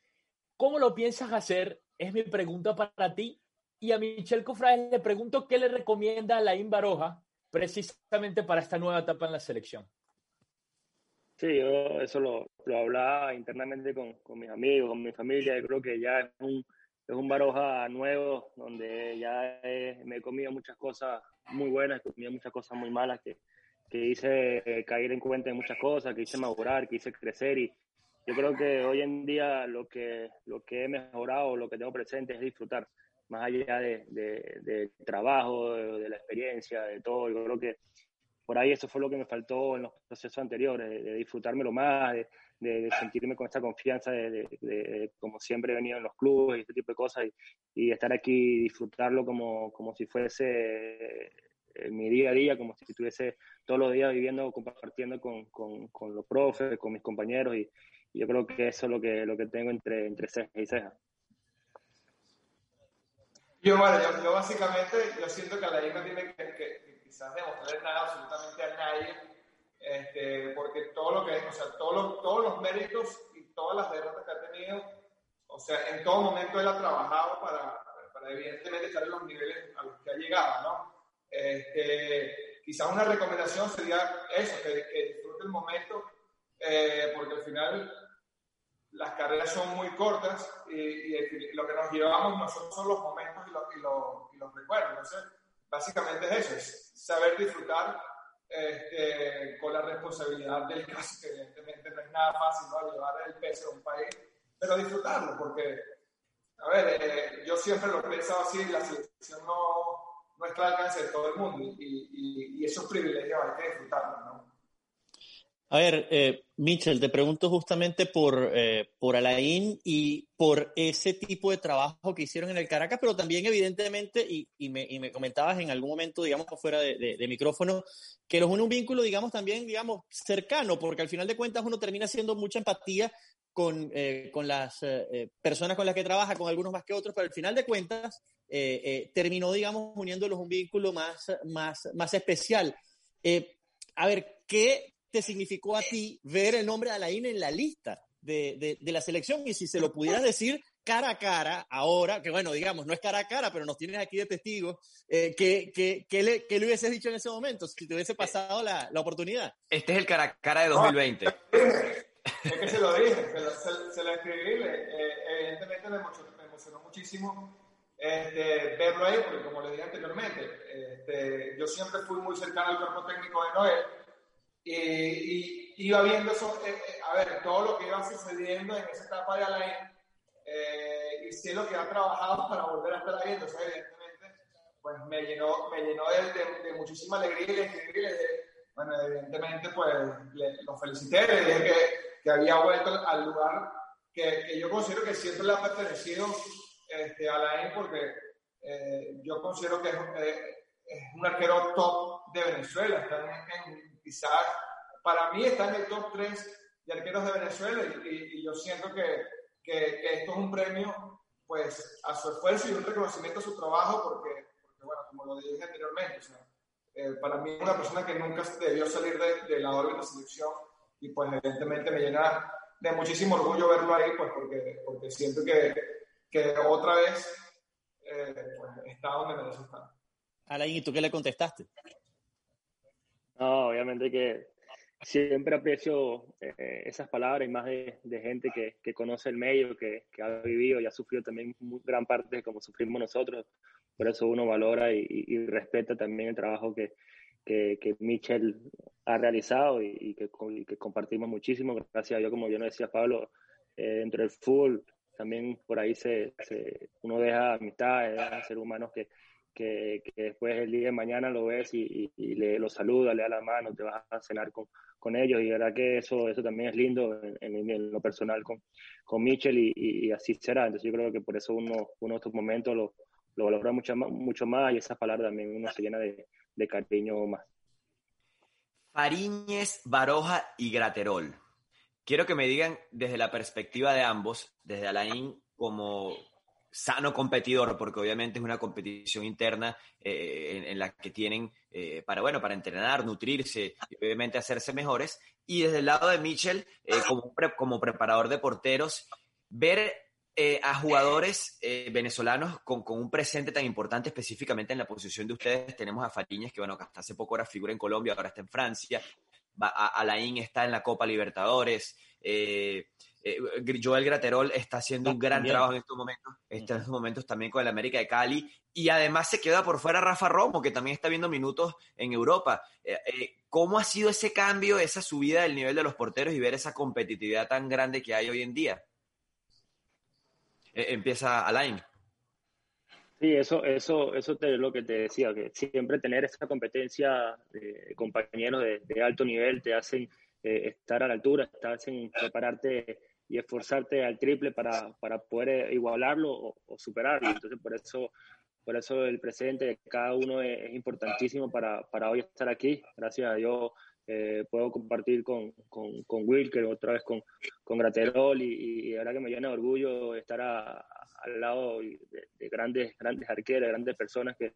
¿Cómo lo piensas hacer? Es mi pregunta para ti. Y a Michelle Cofrades le pregunto qué le recomienda a Laín Baroja precisamente para esta nueva etapa en la selección. Sí, yo eso lo, lo hablaba internamente con, con, mis amigos, con mi familia. Yo creo que ya es un, es un Baroja nuevo, donde ya me he comido muchas cosas muy buenas, he muchas cosas muy malas que, que hice caer en cuenta de muchas cosas, que hice madurar, que hice crecer y yo creo que hoy en día lo que, lo que he mejorado, lo que tengo presente es disfrutar, más allá de, de, trabajo, de, la experiencia, de todo. Yo creo que, por ahí eso fue lo que me faltó en los procesos anteriores, de, disfrutármelo más, de, sentirme con esta confianza de, como siempre he venido en los clubes y este tipo de cosas y, estar aquí disfrutarlo como, como si fuese eh, mi día a día, como si estuviese todos los días viviendo, compartiendo con, con, los profes, con mis compañeros y, yo creo que eso es lo que, lo que tengo entre, entre ceja y ceja. Yo, bueno, yo, básicamente, yo siento que la no tiene que, quizás demostrarle nada absolutamente a nadie, este, porque todo lo que es, o sea, todos todos los méritos y todas las derrotas que ha tenido, o sea, en todo momento él ha trabajado para, para evidentemente estar en los niveles a los que ha llegado, ¿no? Este, quizás una recomendación sería eso, que, disfrute el momento, eh, porque al final las carreras son muy cortas y, lo que nos llevamos nosotros son los momentos y, los recuerdos. Entonces, básicamente es eso, es saber disfrutar este, con la responsabilidad del caso, que evidentemente no es nada fácil ¿no? llevar el peso de un país, pero disfrutarlo, porque, a ver, eh, yo siempre lo he pensado así, la selección no, no está al alcance de todo el mundo y, y esos privilegios hay que. A ver, eh, Mitchell, te pregunto justamente por, eh, por Alain y por ese tipo de trabajo que hicieron en el Caracas, pero también evidentemente, y, y, me, y me, comentabas en algún momento, digamos, fuera de, micrófono, que los une un vínculo, digamos, también, digamos, cercano, porque al final de cuentas uno termina haciendo mucha empatía con, eh, con las eh, personas con las que trabaja, con algunos más que otros, pero al final de cuentas terminó, digamos, uniéndolos un vínculo más, más, más especial. a ver, ¿qué te significó a ti ver el nombre de Alain en la lista de, de, la selección? Y si se lo pudieras decir cara a cara, ahora, que bueno, digamos, no es cara a cara, pero nos tienes aquí de testigos, eh, ¿qué, qué, le, ¿qué, le, hubieses dicho en ese momento si te hubiese pasado la, la oportunidad? Este es el cara a cara de 2020. es que se lo dije, se, lo escribí, eh, evidentemente me emocionó, muchísimo este, verlo ahí, porque como le dije anteriormente, este, yo siempre fui muy cercano al cuerpo técnico de Noel, y iba viendo eso, eh, eh, a ver, todo lo que iba sucediendo en esa etapa de Alain, eh, y sé lo que ha trabajado para volver a estar ahí, entonces evidentemente, pues me llenó, me llenó de, de, muchísima alegría y le escribí, bueno, evidentemente, pues lo felicité, le dije que, que, había vuelto al lugar que, que, yo considero que siempre le ha pertenecido este, a Alain, porque yo considero que es, es, un arquero top de Venezuela, está en quizás para mí está en el top 3 de arqueros de Venezuela y, yo siento que, que, esto es un premio pues a su esfuerzo y un reconocimiento a su trabajo porque, porque bueno, como lo dije anteriormente, o sea, eh, para mí es una persona que nunca debió salir de, de la órbita de selección y pues evidentemente me llena de muchísimo orgullo verlo ahí pues porque, porque siento que, que otra vez eh, pues, está donde merece estar. Alain, ¿y tú qué le contestaste? No, obviamente que siempre aprecio eh, esas palabras y más de, gente que, que, conoce el medio, que, que, ha vivido y ha sufrido también gran parte de como sufrimos nosotros. Por eso uno valora y, y, respeta también el trabajo que, que, que Michel ha realizado y, que, que, compartimos muchísimo. Gracias a Dios, como yo no decía Pablo, eh, dentro del también por ahí se, se uno deja amistades, deja ser humanos que, que, después el día de mañana lo ves y, le lo saluda, le da la mano, te vas a cenar con, con ellos y verdad que eso, eso también es lindo en, lo personal con, con Mitchell y, así será. Entonces yo creo que por eso uno, uno de estos momentos lo, lo valora mucho más, mucho más y esas palabras también uno se llena de, de cariño más. Fariñez, Baroja y Graterol. Quiero que me digan desde la perspectiva de ambos, desde Alain como, sano competidor, porque obviamente es una competición interna eh, en, la que tienen eh, para, bueno, para entrenar, nutrirse y obviamente hacerse mejores. Y desde el lado de Mitchell, eh, como, como preparador de porteros, ver a jugadores venezolanos con, con, un presente tan importante específicamente en la posición de ustedes. Tenemos a Fariñas, que bueno, hasta hace poco era figura en Colombia, ahora está en Francia. Alain está en la Copa Libertadores. Eh, eh, Joel Graterol está haciendo un gran trabajo en estos momentos, está en estos momentos también con el América de Cali y además se queda por fuera Rafa Romo, que también está viendo minutos en Europa. Eh, eh, ¿Cómo ha sido ese cambio, esa subida del nivel de los porteros y ver esa competitividad tan grande que hay hoy en día? empieza Alain. Sí, eso, eso, eso es lo que te decía, que siempre tener esa competencia de compañeros de, alto nivel te hacen eh, estar a la altura, te hacen prepararte y esforzarte al triple para, para poder igualarlo o, superarlo. Entonces, por eso, por eso el presente de cada uno es, importantísimo para, para, hoy estar aquí. Gracias a Dios eh, puedo compartir con, con, con, Wilker, otra vez con, con Graterol y, y, ahora que me llena de orgullo estar a, al lado de, grandes, grandes arqueros, grandes personas que,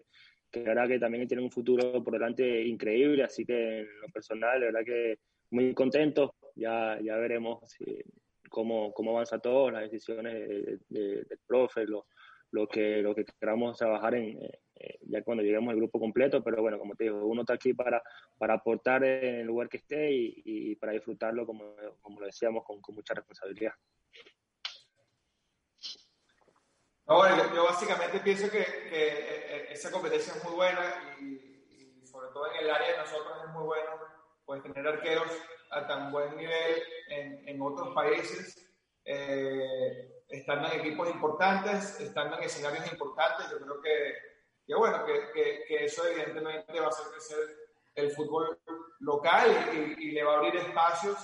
que la verdad que también tienen un futuro por delante increíble, así que en lo personal, la verdad que muy contento, ya, ya veremos cómo, cómo avanza todo, las decisiones del profe, lo, lo, que, lo que queramos trabajar en, eh, ya cuando lleguemos al grupo completo, pero bueno, como te digo, uno está aquí para, para aportar en el lugar que esté y, y para disfrutarlo, como, como lo decíamos, con, con mucha responsabilidad. No, yo, básicamente pienso que, eh, esa competencia es muy buena y, sobre todo en el área de nosotros es muy bueno pues tener arqueros a tan buen nivel en, en otros países, eh, estando en equipos importantes, estando en escenarios importantes. Yo creo que, que bueno, que, que, eso evidentemente va a hacer crecer el fútbol local y, y le va a abrir espacios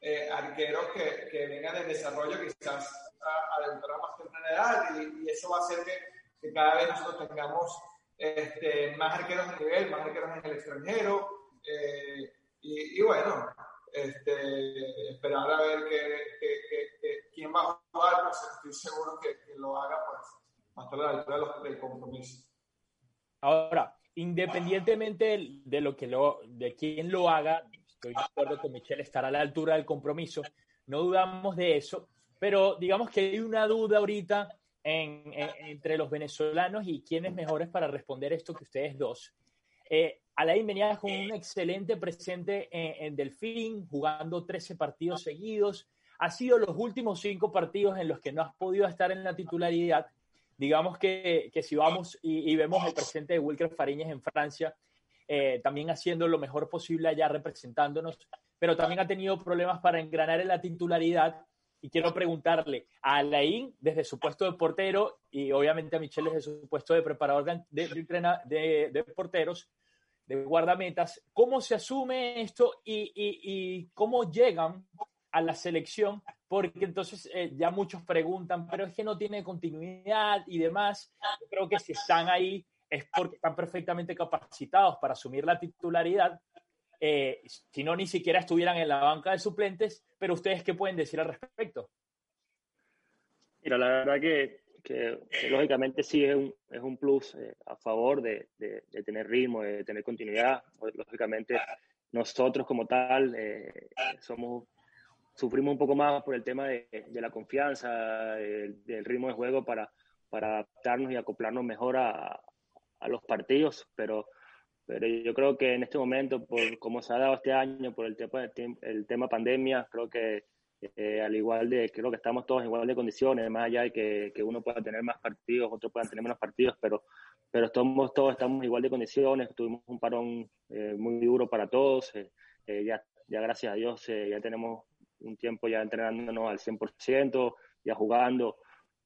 eh, arqueros que, que vengan del desarrollo quizás a, a la más temprana edad. Y, eso va a hacer que, que cada vez nosotros tengamos este, más arqueros de nivel, más arqueros en el extranjero. Eh, y, y, bueno, este, esperar a ver que, quién va a jugar, pues estoy seguro que, lo haga pues, hasta la altura del compromiso. Ahora, independientemente de lo que lo, de quién lo haga, estoy de acuerdo con Michelle, estar a la altura del compromiso, no dudamos de eso, pero digamos que hay una duda ahorita entre los venezolanos y quién es mejores para responder esto que ustedes dos. Eh, Alain venía con un excelente presente en, Delfín, jugando 13 partidos seguidos. Ha sido los últimos cinco partidos en los que no has podido estar en la titularidad. Digamos que, que si vamos y, vemos el presente de Wilker Fariñez en Francia, eh, también haciendo lo mejor posible allá representándonos, pero también ha tenido problemas para engranar en la titularidad y quiero preguntarle a Alain desde su puesto de portero y obviamente a Michelle desde su puesto de preparador de, de, de, porteros, de guardametas, ¿cómo se asume esto y, y, cómo llegan a la selección? Porque entonces eh, ya muchos preguntan, pero es que no tiene continuidad y demás. Yo creo que si están ahí es porque están perfectamente capacitados para asumir la titularidad eh, si no ni siquiera estuvieran en la banca de suplentes, pero ustedes qué pueden decir al respecto? Mira, la verdad que, que, lógicamente sí es un, es un plus eh, a favor de, de, tener ritmo, de tener continuidad. Lógicamente nosotros como tal eh, somos sufrimos un poco más por el tema de, de la confianza, del, ritmo de juego para, para adaptarnos y acoplarnos mejor a, a los partidos, pero pero yo creo que en este momento, por cómo se ha dado este año, por el tema, el tema pandemia, creo que eh, al igual de, creo que estamos todos en igual de condiciones, más allá de que, que uno pueda tener más partidos, otros puedan tener menos partidos, pero, pero estamos, todos estamos en igual de condiciones, tuvimos un parón eh, muy duro para todos, eh, ya, ya gracias a Dios ya tenemos un tiempo ya entrenándonos al 100%, ya jugando,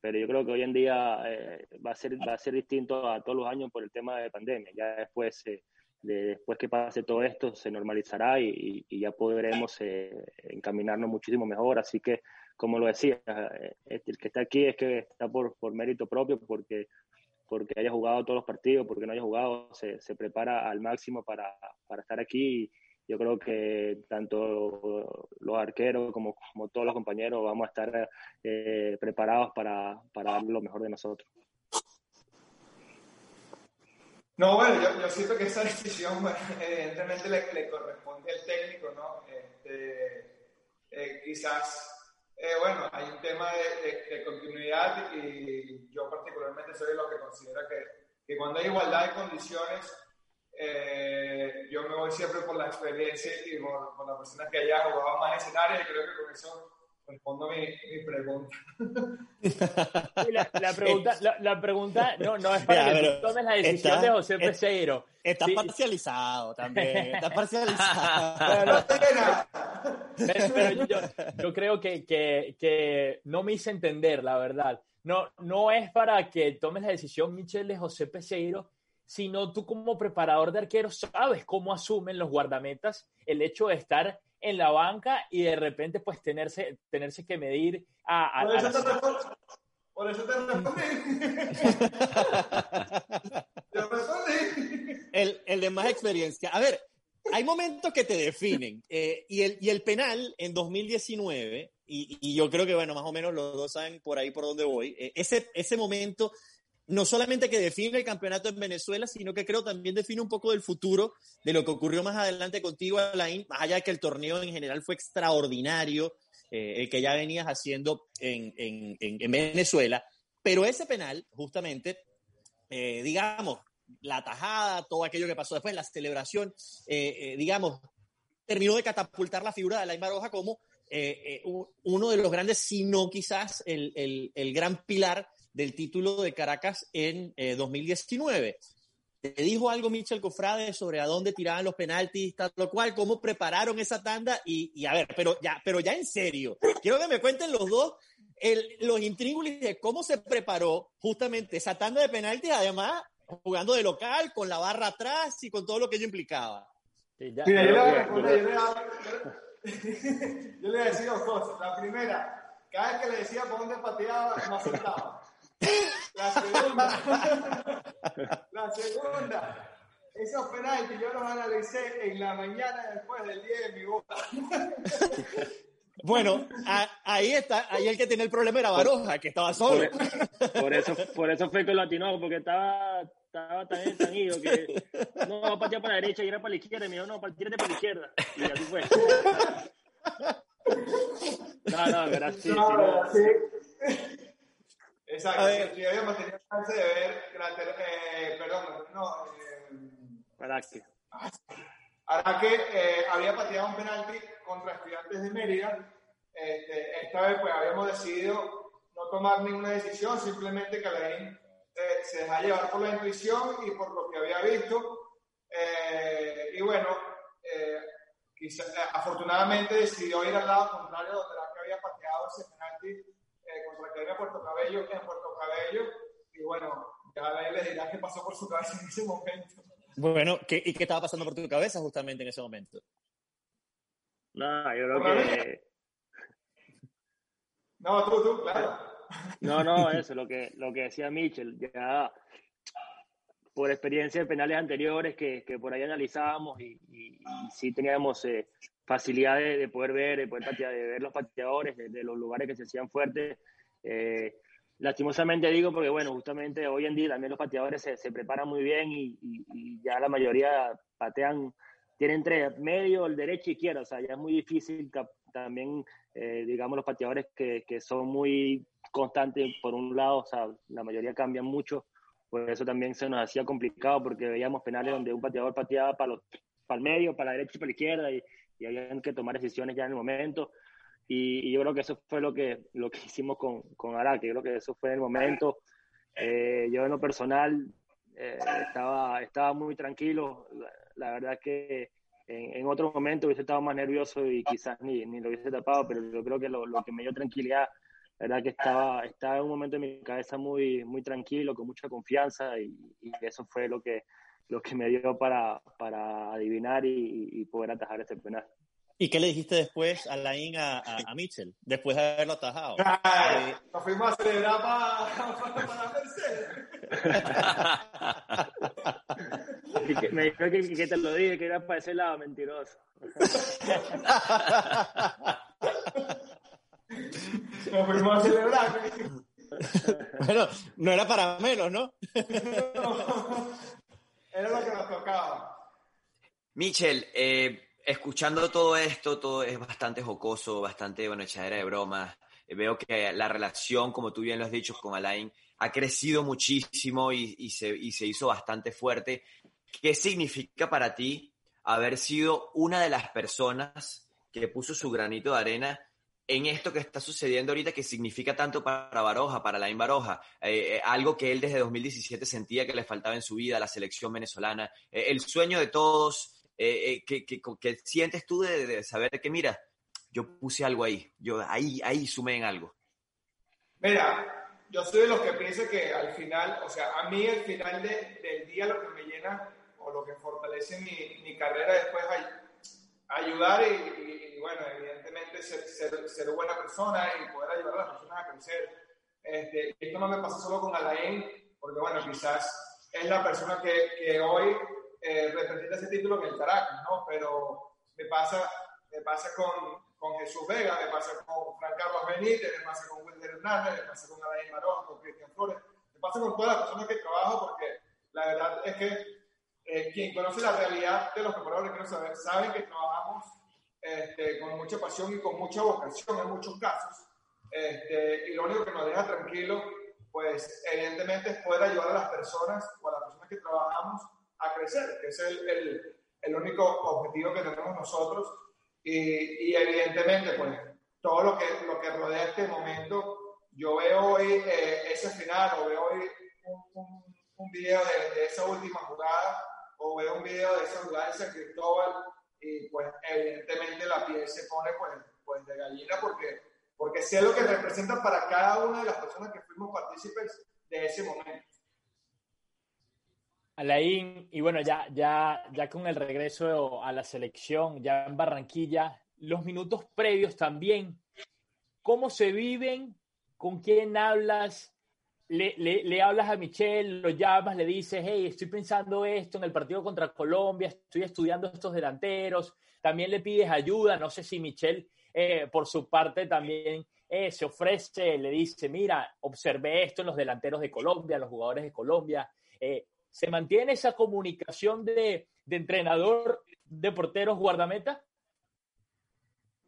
pero yo creo que hoy en día eh, va, a ser, va a ser distinto a todos los años por el tema de pandemia. Ya después, eh, después que pase todo esto, se normalizará y, ya podremos eh, encaminarnos muchísimo mejor. Así que, como lo decía, el que está aquí es que está por, por mérito propio, porque porque haya jugado todos los partidos, porque no haya jugado, se, se prepara al máximo para, para estar aquí y, yo creo que tanto los arqueros como, como todos los compañeros vamos a estar eh, preparados para, para, dar lo mejor de nosotros. No, bueno, yo, yo siento que esa decisión evidentemente le, corresponde al técnico, ¿no? Este, eh, quizás, eh, bueno, hay un tema de, continuidad y yo particularmente soy los que considera que, que cuando hay igualdad de condiciones, eh, yo me voy siempre por la experiencia y por, por la persona que haya jugado más escenarios y creo que con eso respondo mi, mi pregunta. La, la, pregunta, la, la, pregunta no, no es para que tú tomes la decisión está, de José Peseiro. Está sí. parcializado también, está parcializado. pero, pero yo, yo, creo que, que, que no me hice entender, la verdad. no, no es para que tomes la decisión, Michel, de José Peseiro, sino tú como preparador de arqueros sabes cómo asumen los guardametas el hecho de estar en la banca y de repente pues tenerse, tenerse que medir a... por, eso te por eso te el, el de más experiencia. A ver, hay momentos que te definen. Eh, y, el, y el penal en 2019, y, y, yo creo que, bueno, más o menos los dos saben por ahí por dónde voy, eh, ese, ese momento no solamente que define el campeonato en Venezuela, sino que creo también define un poco del futuro de lo que ocurrió más adelante contigo, Alain, más allá de que el torneo en general fue extraordinario, eh, el que ya venías haciendo en, en, en, Venezuela, pero ese penal, justamente, eh, digamos, la tajada, todo aquello que pasó después, la celebración, eh, digamos, terminó de catapultar la figura de Alain Baroja como uno de los grandes, si no quizás el, el, el gran pilar del título de Caracas en 2019. Eh, ¿Te dijo algo Michel Cofrade sobre a dónde tiraban los penaltis, tal lo cual, cómo prepararon esa tanda? Y, a ver, pero ya, pero ya en serio, quiero que me cuenten los dos el, los intríngulis de cómo se preparó justamente esa tanda de penaltis, además jugando de local, con la barra atrás y con todo lo que ello implicaba. yo, le voy a decir dos cosas. La primera, cada vez que le decía por dónde pateaba, no acertaba. La segunda, la segunda, esos penaltis yo los analicé en la mañana después del día de mi boca. Bueno, ahí está, ahí el que tiene el problema era Baroja, que estaba solo. Por, eso, por eso fue que lo atinó, porque estaba, estaba tan ensañido que no va a patear para la derecha y era para la izquierda, y me dijo, no, tírate para la izquierda. Y así fue. No, no, gracias. Sí, no, sí. Exacto, si habíamos tenido chance de ver, eh, perdón, no, eh, Araque. Araque eh, había pateado un penalti contra estudiantes de Mérida. Este, esta vez pues habíamos decidido no tomar ninguna decisión, simplemente que Alain eh, se deja llevar por la intuición y por lo que había visto. Eh, y bueno, eh, quizá, afortunadamente decidió ir al lado contrario donde la que había pateado ese penalti eh, contra Academia Puerto Cabello en Puerto Cabello. Y bueno, ya les dirá qué pasó por su cabeza en ese momento. Bueno, ¿qué, ¿y qué estaba pasando por tu cabeza justamente en ese momento? No, yo creo que... No, tú, tú, claro. No, no, eso, lo que, lo que decía Mitchell, ya por experiencia de penales anteriores que, que por ahí analizábamos y, y, sí teníamos eh, facilidad de, poder ver, de poder patear, de ver los pateadores, de, los lugares que se hacían fuertes. Eh, lastimosamente digo porque, bueno, justamente hoy en día también los pateadores se, preparan muy bien y, y, ya la mayoría patean, tienen tres, medio, el derecho y izquierda, o sea, ya es muy difícil también, eh, digamos, los pateadores que, que son muy constantes por un lado, o sea, la mayoría cambian mucho, por eso también se nos hacía complicado porque veíamos penales donde un pateador pateaba para, los, para el medio, para la derecha y para la izquierda y, y habían que tomar decisiones ya en el momento. Y, yo creo que eso fue lo que, lo que hicimos con, con Araque, yo creo que eso fue el momento. Eh, yo en lo personal eh, estaba, estaba muy tranquilo, la, verdad que en, en, otro momento hubiese estado más nervioso y quizás ni, ni lo hubiese tapado, pero yo creo que lo, lo que me dio tranquilidad, la verdad que estaba, estaba en un momento en mi cabeza muy, muy tranquilo, con mucha confianza y, y eso fue lo que, lo que me dio para, para adivinar y, y, poder atajar ese penal. ¿Y qué le dijiste después a Laín a, a, a, Mitchell, después de haberlo atajado? Eh, nos fuimos a celebrar para, para, para me dijo que, que, te lo dije, que era para ese lado, mentiroso. nos fuimos a celebrar. bueno, no era para menos, ¿no? Era lo que nos tocaba. Michel, eh, escuchando todo esto, todo es bastante jocoso, bastante, bueno, echadera de bromas. Eh, veo que la relación, como tú bien lo has dicho, con Alain ha crecido muchísimo y, se, y se hizo bastante fuerte. ¿Qué significa para ti haber sido una de las personas que puso su granito de arena en esto que está sucediendo ahorita que significa tanto para Baroja, para Lain Baroja, eh, eh, algo que él desde 2017 sentía que le faltaba en su vida, la selección venezolana, eh, el sueño de todos, eh, que, que, que, sientes tú de, de, saber que, mira, yo puse algo ahí, yo ahí, ahí sumé en algo. Mira, yo soy de los que piensa que al final, o sea, a mí al final del día lo que me llena o lo que fortalece mi, mi carrera después es ayudar y, bueno, evidentemente ser, ser, ser, buena persona y poder ayudar a las personas a crecer. Este, esto no me pasa solo con Alain, porque bueno, quizás es la persona que, que hoy eh, representa ese título en el Caracas, ¿no? Pero me pasa, me pasa con, con Jesús Vega, me pasa con Fran Carlos Benítez, me pasa con Wilder Hernández, me pasa con Alain Marón, con Cristian Flores, me pasa con todas las personas que trabajo porque la verdad es que eh, quien conoce la realidad de los preparadores quiero saber, saben que trabajamos este, con mucha pasión y con mucha vocación en muchos casos. Este, y lo único que nos deja tranquilo, pues evidentemente es poder ayudar a las personas o a las personas que trabajamos a crecer, que es el, el, el único objetivo que tenemos nosotros y, evidentemente, pues, todo lo que, lo que rodea este momento, yo veo hoy eh, ese final o veo hoy un, un, video de, esa última jugada o veo un video de esa jugada de San Cristóbal y pues evidentemente la piel se pone pues, pues de gallina porque, porque sé lo que representa para cada una de las personas que fuimos partícipes de ese momento. Alain, y bueno, ya, ya, ya con el regreso a la selección, ya en Barranquilla, los minutos previos también, ¿cómo se viven? ¿Con quién hablas? Le, hablas a Michelle, lo llamas, le dices, hey, estoy pensando esto en el partido contra Colombia, estoy estudiando estos delanteros, también le pides ayuda, no sé si Michelle eh, por su parte también eh, se ofrece, le dice, mira, observé esto en los delanteros de Colombia, los jugadores de Colombia, eh, ¿Se mantiene esa comunicación de entrenador de porteros guardameta?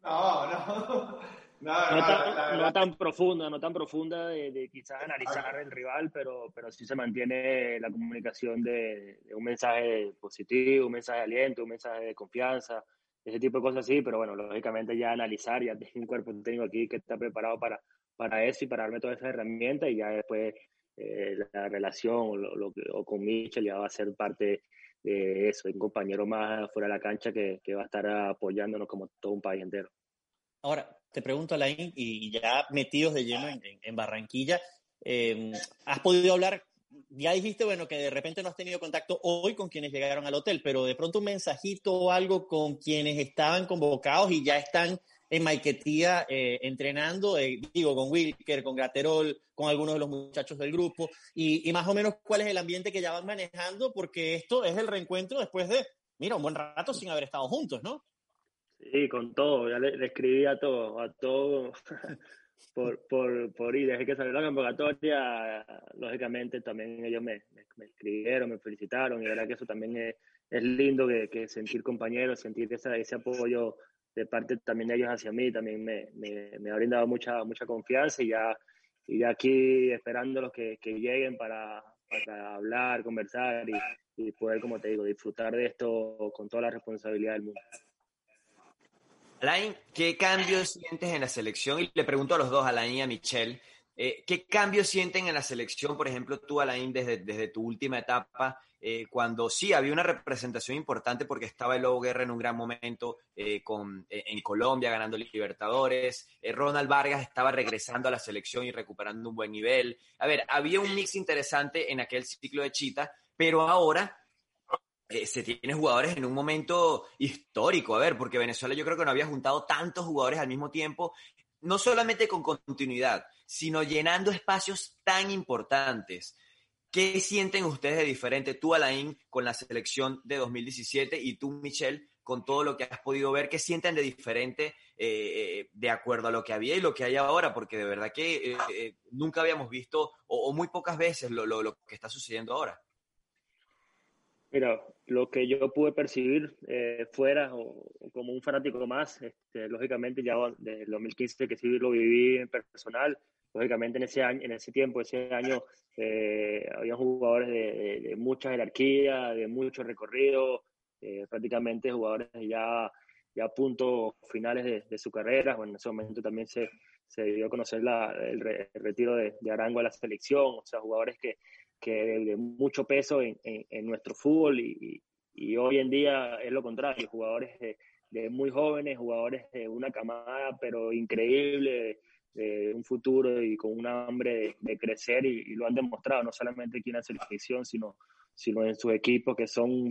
No, no. No, no, tan, no, tan, profunda, no tan profunda de, quizás analizar el rival, pero, pero sí se mantiene la comunicación de, un mensaje positivo, un mensaje de aliento, un mensaje de confianza, ese tipo de cosas así, pero bueno, lógicamente ya analizar, ya tengo un cuerpo técnico aquí que está preparado para, para eso y para darme todas esas herramientas y ya después eh, la relación o, lo, o, con Mitchell ya va a ser parte de eso, un compañero más fuera de la cancha que, que va a estar apoyándonos como todo un país entero. Ahora, te pregunto, Alain, y ya metidos de lleno en, Barranquilla, eh, ¿has podido hablar? Ya dijiste, bueno, que de repente no has tenido contacto hoy con quienes llegaron al hotel, pero de pronto un mensajito o algo con quienes estaban convocados y ya están en Maiquetía eh, entrenando, eh, digo, con Wilker, con Graterol, con algunos de los muchachos del grupo, y, más o menos cuál es el ambiente que ya van manejando, porque esto es el reencuentro después de, mira, un buen rato sin haber estado juntos, ¿no? Sí, con todo, ya le, escribí a todos, a todos por, por, por ir, desde que salió la convocatoria, lógicamente también ellos me, me, escribieron, me felicitaron, y la verdad que eso también es, es lindo que, que sentir compañeros, sentir esa, ese apoyo de parte también de ellos hacia mí, también me, me, me ha brindado mucha, mucha confianza y ya, y ya aquí esperando los que, que lleguen para, para, hablar, conversar y, y, poder, como te digo, disfrutar de esto con toda la responsabilidad del mundo. Alain, ¿qué cambios sientes en la selección? Y le pregunto a los dos, Alain y a Michelle, eh, ¿qué cambios sienten en la selección, por ejemplo, tú, Alain, desde, tu última etapa? Eh, cuando sí había una representación importante porque estaba el Lobo Guerra en un gran momento eh, con, en Colombia ganando Libertadores, Ronald Vargas estaba regresando a la selección y recuperando un buen nivel. A ver, había un mix interesante en aquel ciclo de Chita, pero ahora se tiene jugadores en un momento histórico, a ver, porque Venezuela yo creo que no había juntado tantos jugadores al mismo tiempo, no solamente con continuidad, sino llenando espacios tan importantes. ¿Qué sienten ustedes de diferente, tú Alain, con la selección de 2017 y tú Michelle, con todo lo que has podido ver? ¿Qué sienten de diferente eh, de acuerdo a lo que había y lo que hay ahora? Porque de verdad que eh, eh, nunca habíamos visto o, muy pocas veces lo, lo, que está sucediendo ahora. Mira, lo que yo pude percibir fuera o, como un fanático más, este, lógicamente ya desde el 2015 que sí lo viví en personal, lógicamente en ese año, en ese tiempo, ese año eh, jugadores de, mucha jerarquía, de mucho recorrido, eh, prácticamente jugadores ya, ya a puntos finales de, su carrera. Bueno, en ese momento también se, se dio a conocer la, el, retiro de, Arango a la selección, o sea, jugadores que, que de, mucho peso en, en, nuestro fútbol y, y, hoy en día es lo contrario, jugadores de, muy jóvenes, jugadores de una camada pero increíble, un futuro y con un hambre de, crecer y, lo han demostrado, no solamente aquí en la selección, sino, sino en sus equipos que son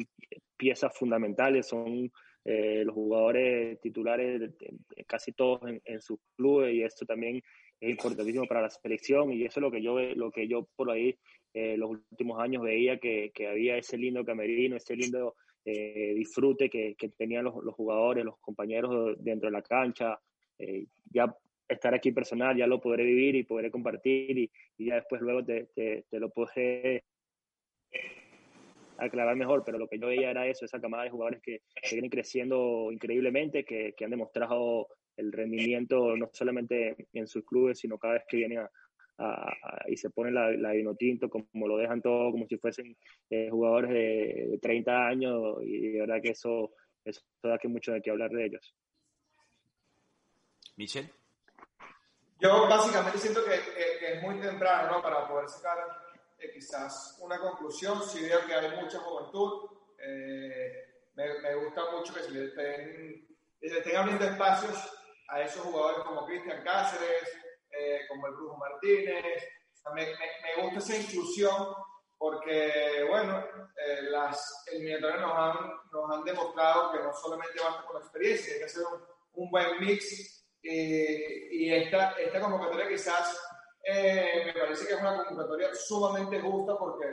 piezas fundamentales, son eh, los jugadores titulares casi todos en, sus clubes y esto también es importantísimo para la selección y eso es lo que yo lo que yo por ahí eh, los últimos años veía que, que, había ese lindo camerino, ese lindo eh, disfrute que, que tenían los, los, jugadores, los compañeros dentro de la cancha. ya estar aquí personal, ya lo podré vivir y podré compartir y, ya después luego te, te, lo podré aclarar mejor, pero lo que yo veía era eso, esa camada de jugadores que, vienen creciendo increíblemente, que, han demostrado el rendimiento no solamente en sus clubes, sino cada vez que vienen a, y se ponen la, la vino tinto, como lo dejan todo, como si fuesen eh, jugadores de, 30 años, y de verdad que eso, eso da que mucho de qué hablar de ellos. Michel. Yo básicamente siento que, que es muy temprano ¿no? para poder sacar eh, quizás una conclusión, si veo que hay mucha juventud, eh, me, me, gusta mucho que se le estén, le estén abriendo espacios a esos jugadores como Cristian Cáceres, eh, como el Brujo Martínez. Me, me, gusta esa inclusión porque, bueno, las eliminatorias nos han, nos han demostrado que no solamente basta con la experiencia, hay que hacer un, un buen mix y esta, esta convocatoria quizás eh, me parece que es una convocatoria sumamente justa porque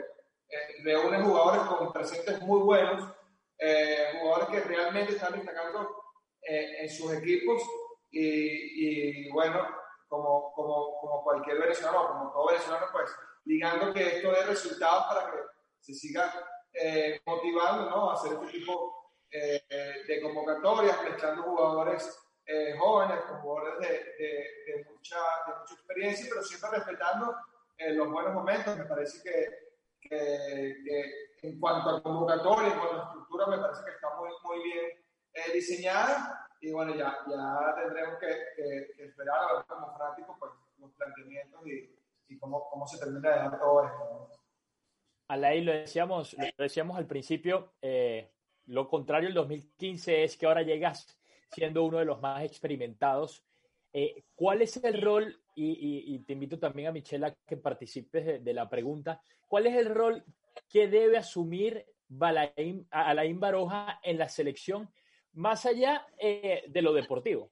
eh, reúne jugadores con presentes muy buenos, eh, jugadores que realmente están destacando en sus equipos y, y bueno, como, como, como, cualquier venezolano, como todo venezolano, pues ligando que esto dé resultados para que se siga motivando ¿no? a hacer este tipo de convocatorias, mezclando jugadores eh, jóvenes, con jugadores de, de, mucha, de, mucha, experiencia, pero siempre respetando eh, los buenos momentos. Me parece que, que, en cuanto a convocatoria, en cuanto a estructura, me parece que está muy, muy bien eh, diseñada. Y bueno, ya, ya tendremos que, esperar a ver como fanáticos pues, los planteamientos y, y cómo, cómo, se termina de dar todo esto. Alain, lo decíamos, lo decíamos al principio, lo contrario el 2015 es que ahora llegas siendo uno de los más experimentados. Eh, ¿Cuál es el rol, y, te invito también a Michelle a que participes de, la pregunta, cuál es el rol que debe asumir Balaín, Alain Baroja en la selección, más allá eh, de lo deportivo?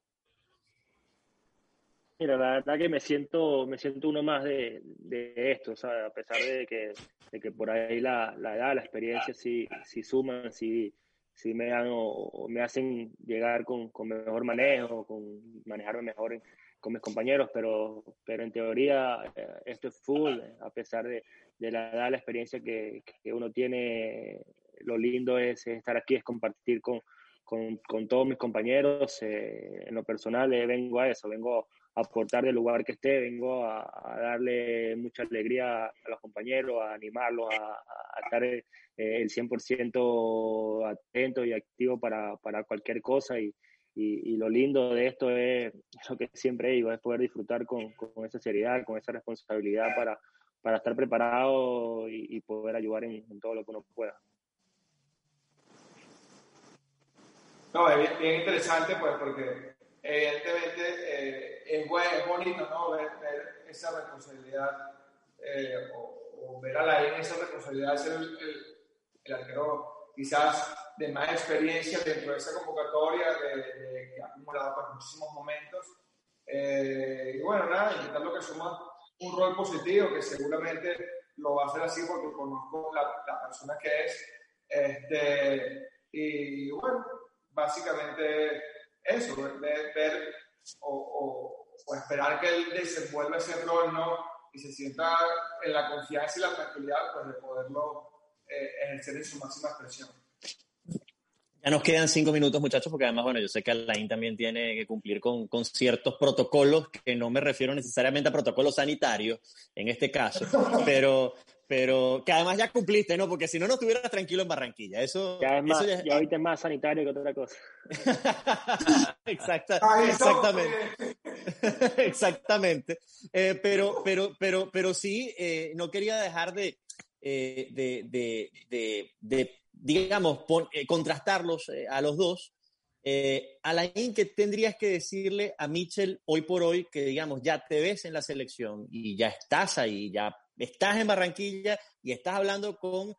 Mira, la verdad que me siento, me siento uno más de, de esto, a pesar de que, de que por ahí la, la edad, la experiencia sí, sí suman, sí, sí me, dan, o, me hacen llegar con, con, mejor manejo, con manejarme mejor con mis compañeros, pero, pero en teoría eh, esto es full, a pesar de, de la edad, la experiencia que, que, uno tiene, lo lindo es, estar aquí, es compartir con, con, con todos mis compañeros. Eh, en lo personal eh, vengo a eso, vengo a aportar del lugar que esté, vengo a, a darle mucha alegría a los compañeros, a animarlos, a, a estar eh, el 100% atento y activo para, para cualquier cosa y, y, lo lindo de esto es lo que siempre digo, es poder disfrutar con, con esa seriedad, con esa responsabilidad para, para estar preparado y, poder ayudar en, todo lo que uno pueda. No, es bien, interesante pues porque evidentemente eh, es, es bonito ¿no? ver, esa responsabilidad eh, o, ver a la en esa responsabilidad de ser el el arquero quizás de más experiencia dentro de esa convocatoria, de, que ha acumulado pues, muchísimos momentos. Eh, y bueno, nada, intentando que suma un rol positivo, que seguramente lo va a hacer así porque conozco la, la persona que es. Este, y bueno, básicamente eso, ver, ver o, o, esperar que él desenvuelva ese rol, ¿no? Y se sienta en la confianza y la tranquilidad pues, de poderlo eh, ejercer en su máxima expresión. Ya nos quedan cinco minutos, muchachos, porque además, bueno, yo sé que Alain también tiene que cumplir con, con, ciertos protocolos, que no me refiero necesariamente a protocolos sanitarios, en este caso, pero, pero que además ya cumpliste, ¿no? Porque si no, no estuvieras tranquilo en Barranquilla. Eso, ya es más, ya... ahorita es más sanitario que otra cosa. Exacta, exactamente. exactamente. Eh, pero, pero, pero, pero sí, eh, no quería dejar de, eh, de, de, de, digamos, eh, contrastarlos eh, a los dos, Eh, Alain, ¿qué tendrías que decirle a Mitchell hoy por hoy que, digamos, ya te ves en la selección y ya estás ahí, ya estás en Barranquilla y estás hablando con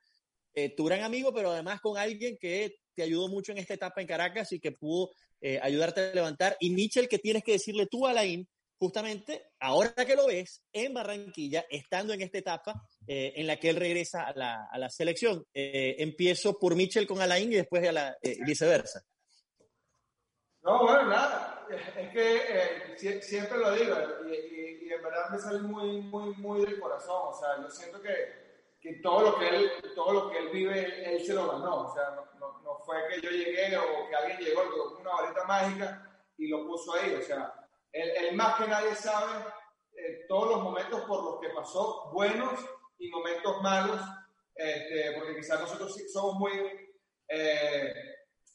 eh, tu gran amigo, pero además con alguien que te ayudó mucho en esta etapa en Caracas y que pudo eh, ayudarte a levantar? Y Mitchell, ¿qué tienes que decirle tú a Alain justamente ahora que lo ves en Barranquilla, estando en esta etapa eh, en la que él regresa a la, a la selección. Eh, empiezo por Mitchell con Alain y después a la, eh, viceversa. No, bueno, nada. Es que siempre lo digo y, y, en verdad me sale muy, muy, muy del corazón. O sea, yo siento que, que todo, lo que, él, todo lo que él vive, él se lo ganó. O sea, no, no, fue que yo llegué o que alguien llegó con una varita mágica y lo puso ahí. O sea, él, más que nadie sabe eh, todos los momentos por los que pasó, buenos y momentos malos, este, porque quizás nosotros somos muy, eh,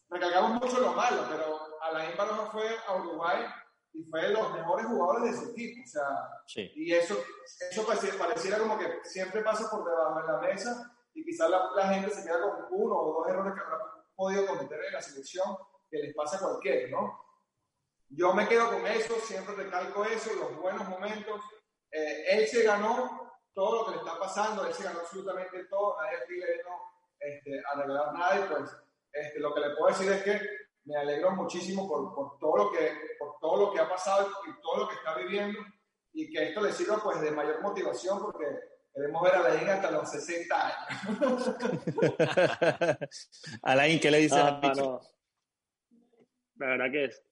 recargamos mucho lo malo, pero Alain Barroja fue a Uruguay y fue de los mejores jugadores de su equipo, o sea, y eso, eso pareciera, como que siempre pasa por debajo de la mesa y quizás la, la, gente se queda con uno o dos errores que habrá podido cometer en la selección que les pasa a cualquiera, ¿no? Yo me quedo con eso, siempre recalco eso, los buenos momentos. Eh, él se ganó todo lo que le está pasando, él se ganó absolutamente todo, nadie pide no este, arreglar nada y pues este, lo que le puedo decir es que me alegro muchísimo por, por, todo lo que, por todo lo que ha pasado y todo lo que está viviendo y que esto le sirva pues de mayor motivación porque queremos ver a Alain hasta los 60 años. Alain, ¿qué le dices a ah, no. La verdad que es,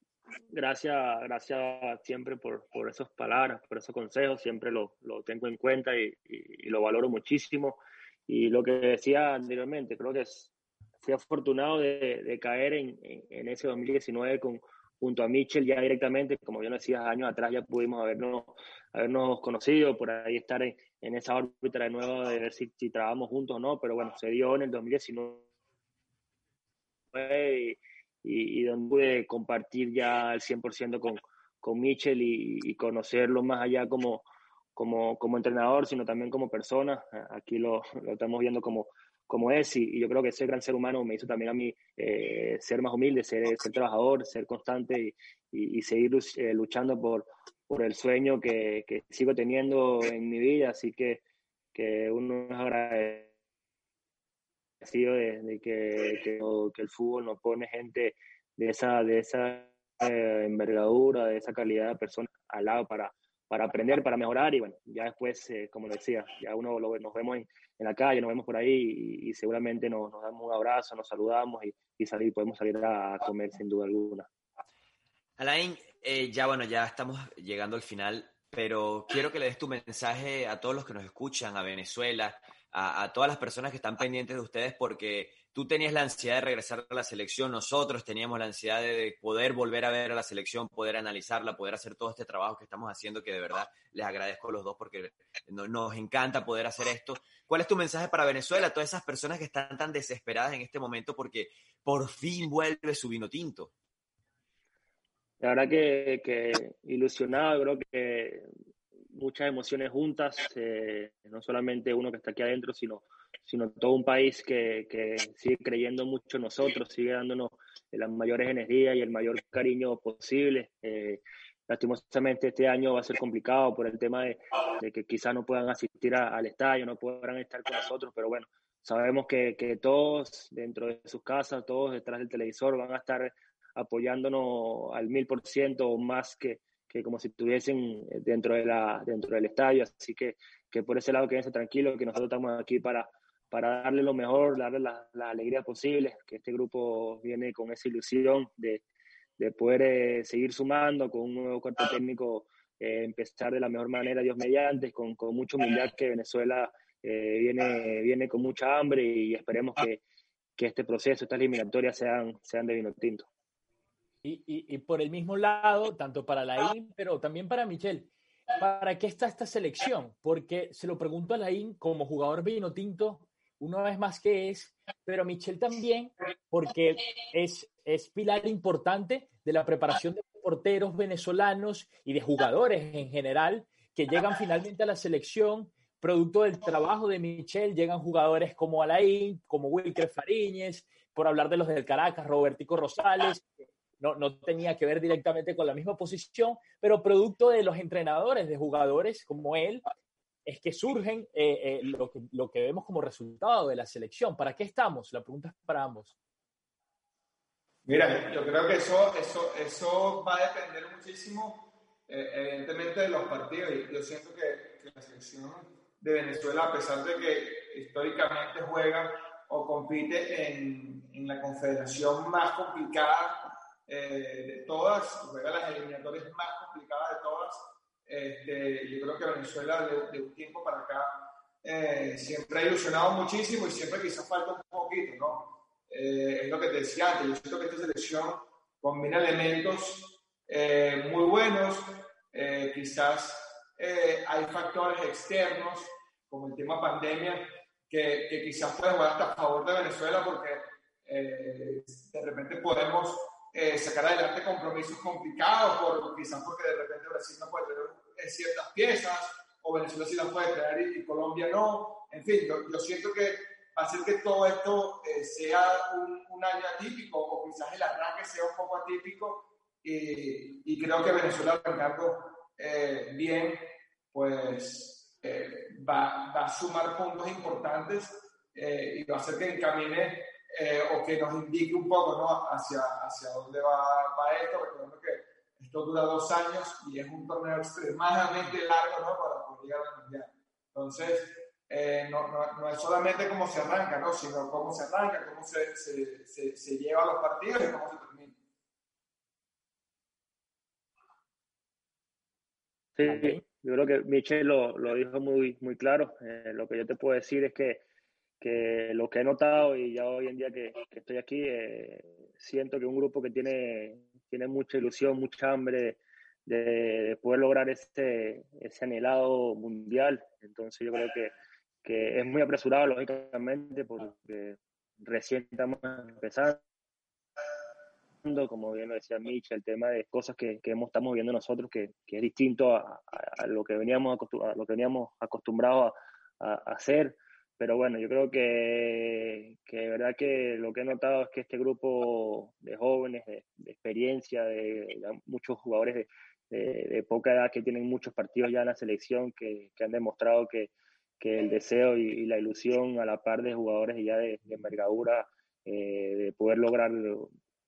gracias, gracias siempre por, por esas palabras, por esos consejos, siempre lo, lo tengo en cuenta y, y, lo valoro muchísimo. Y lo que decía anteriormente, creo que es, fui afortunado de, caer en, en, ese 2019 con, junto a Mitchell ya directamente, como bien decía años atrás ya pudimos habernos, habernos conocido, por ahí estar en, en esa órbita de nuevo, de ver si, trabajamos juntos o no, pero bueno, se dio en el 2019 y, y, donde pude compartir ya al 100% con, con Mitchell y, conocerlo más allá como, como, como, entrenador, sino también como persona. Aquí lo, lo estamos viendo como, como es y, yo creo que ese gran ser humano me hizo también a mí eh, ser más humilde, ser, ser trabajador, ser constante y, seguir eh, luchando por, por el sueño que, que, sigo teniendo en mi vida. Así que, que uno es agradecido de, que, que, el fútbol nos pone gente de esa, de esa eh, envergadura, de esa calidad de persona al lado para, para aprender, para mejorar y bueno, ya después, eh, como decía, ya uno lo, nos vemos en, la calle, nos vemos por ahí y, seguramente nos, nos, damos un abrazo, nos saludamos y, y salir, podemos salir a comer sin duda alguna. Alain, eh, ya bueno, ya estamos llegando al final, pero quiero que le des tu mensaje a todos los que nos escuchan, a Venezuela, a, todas las personas que están pendientes de ustedes, porque tú tenías la ansiedad de regresar a la selección, nosotros teníamos la ansiedad de poder volver a ver a la selección, poder analizarla, poder hacer todo este trabajo que estamos haciendo, que de verdad les agradezco a los dos porque nos encanta poder hacer esto. ¿Cuál es tu mensaje para Venezuela, a todas esas personas que están tan desesperadas en este momento porque por fin vuelve su vino tinto? La verdad que, que ilusionado, creo que muchas emociones juntas, eh, no solamente uno que está aquí adentro, sino, sino todo un país que, que sigue creyendo mucho en nosotros, sigue dándonos las mayores energías y el mayor cariño posible. Eh, lastimosamente este año va a ser complicado por el tema de, que quizás no puedan asistir al estadio, no podrán estar con nosotros, pero bueno, sabemos que, que todos dentro de sus casas, todos detrás del televisor van a estar apoyándonos al mil por ciento o más que, que como si estuviesen dentro, de la, dentro del estadio. Así que, que por ese lado quédense tranquilos, que nosotros estamos aquí para, para darle lo mejor, darle la, la alegría posible, que este grupo viene con esa ilusión de, de poder eh, seguir sumando con un nuevo cuerpo técnico, eh, empezar de la mejor manera, Dios mediante, con, con mucha humildad que Venezuela eh, viene, viene con mucha hambre y esperemos que, que este proceso, estas eliminatorias sean, sean de vino tinto. Y, y, por el mismo lado, tanto para Laín, pero también para Michel, ¿para qué está esta selección? Porque se lo pregunto a Laín como jugador vino tinto, una vez más que es, pero Michel también, porque es, es pilar importante de la preparación de porteros venezolanos y de jugadores en general que llegan finalmente a la selección. Producto del trabajo de Michel, llegan jugadores como Alain, como Wilker Fariñez, por hablar de los del Caracas, Robertico Rosales, no, no tenía que ver directamente con la misma posición, pero producto de los entrenadores, de jugadores como él, es que surgen eh, eh, lo, que, lo que vemos como resultado de la selección. ¿Para qué estamos? La pregunta es para ambos. Mira, yo creo que eso, eso, eso va a depender muchísimo, eh, evidentemente, de los partidos. Y yo siento que, que, la selección de Venezuela, a pesar de que históricamente juega o compite en, en la confederación más complicada eh, de todas, juega las eliminatorias más complicadas de todas, este, yo creo que Venezuela de, de un tiempo para acá eh, siempre ha ilusionado muchísimo y siempre quizás falta un poquito, ¿no? Eh, es lo que te decía antes, yo siento que esta selección combina elementos eh, muy buenos, eh, quizás hay factores externos, como el tema pandemia, que, que quizás pueden jugar hasta a favor de Venezuela porque de repente podemos sacar adelante compromisos complicados, por, quizás porque de repente Brasil no puede tener ciertas piezas, o Venezuela sí las puede traer y, Colombia no. En fin, yo, yo siento que hacer que todo esto eh, sea un, un, año atípico o quizás el arranque sea un poco atípico y, y creo que Venezuela arrancando eh, bien pues eh, va, va, a sumar puntos importantes eh, y va a hacer que encamine eh, o que nos indique un poco ¿no? hacia, hacia dónde va, va esto, recordando que esto dura dos años y es un torneo extremadamente largo ¿no? para poder llegar al mundial. Entonces, eh, no, no, no, es solamente cómo se arranca, ¿no? sino cómo se arranca, cómo se, se, se, se lleva los partidos y cómo se termina. Sí, yo creo que Michel lo, lo dijo muy, muy claro. Eh, lo que yo te puedo decir es que, que, lo que he notado y ya hoy en día que, estoy aquí, eh, siento que un grupo que tiene, tiene mucha ilusión, mucha hambre de, de poder lograr ese, ese anhelado mundial. Entonces yo creo que que es muy apresurado, lógicamente, porque recién estamos empezando, como bien lo decía Mitch, el tema de cosas que, que estamos viendo nosotros, que, que es distinto a, a, lo que veníamos, a lo que veníamos acostumbrados a, hacer. Pero bueno, yo creo que, que de verdad que lo que he notado es que este grupo de jóvenes, de, experiencia, de, muchos jugadores de, poca edad que tienen muchos partidos ya en la selección, que, han demostrado que, que el deseo y, la ilusión a la par de jugadores ya de, de envergadura eh, de poder lograr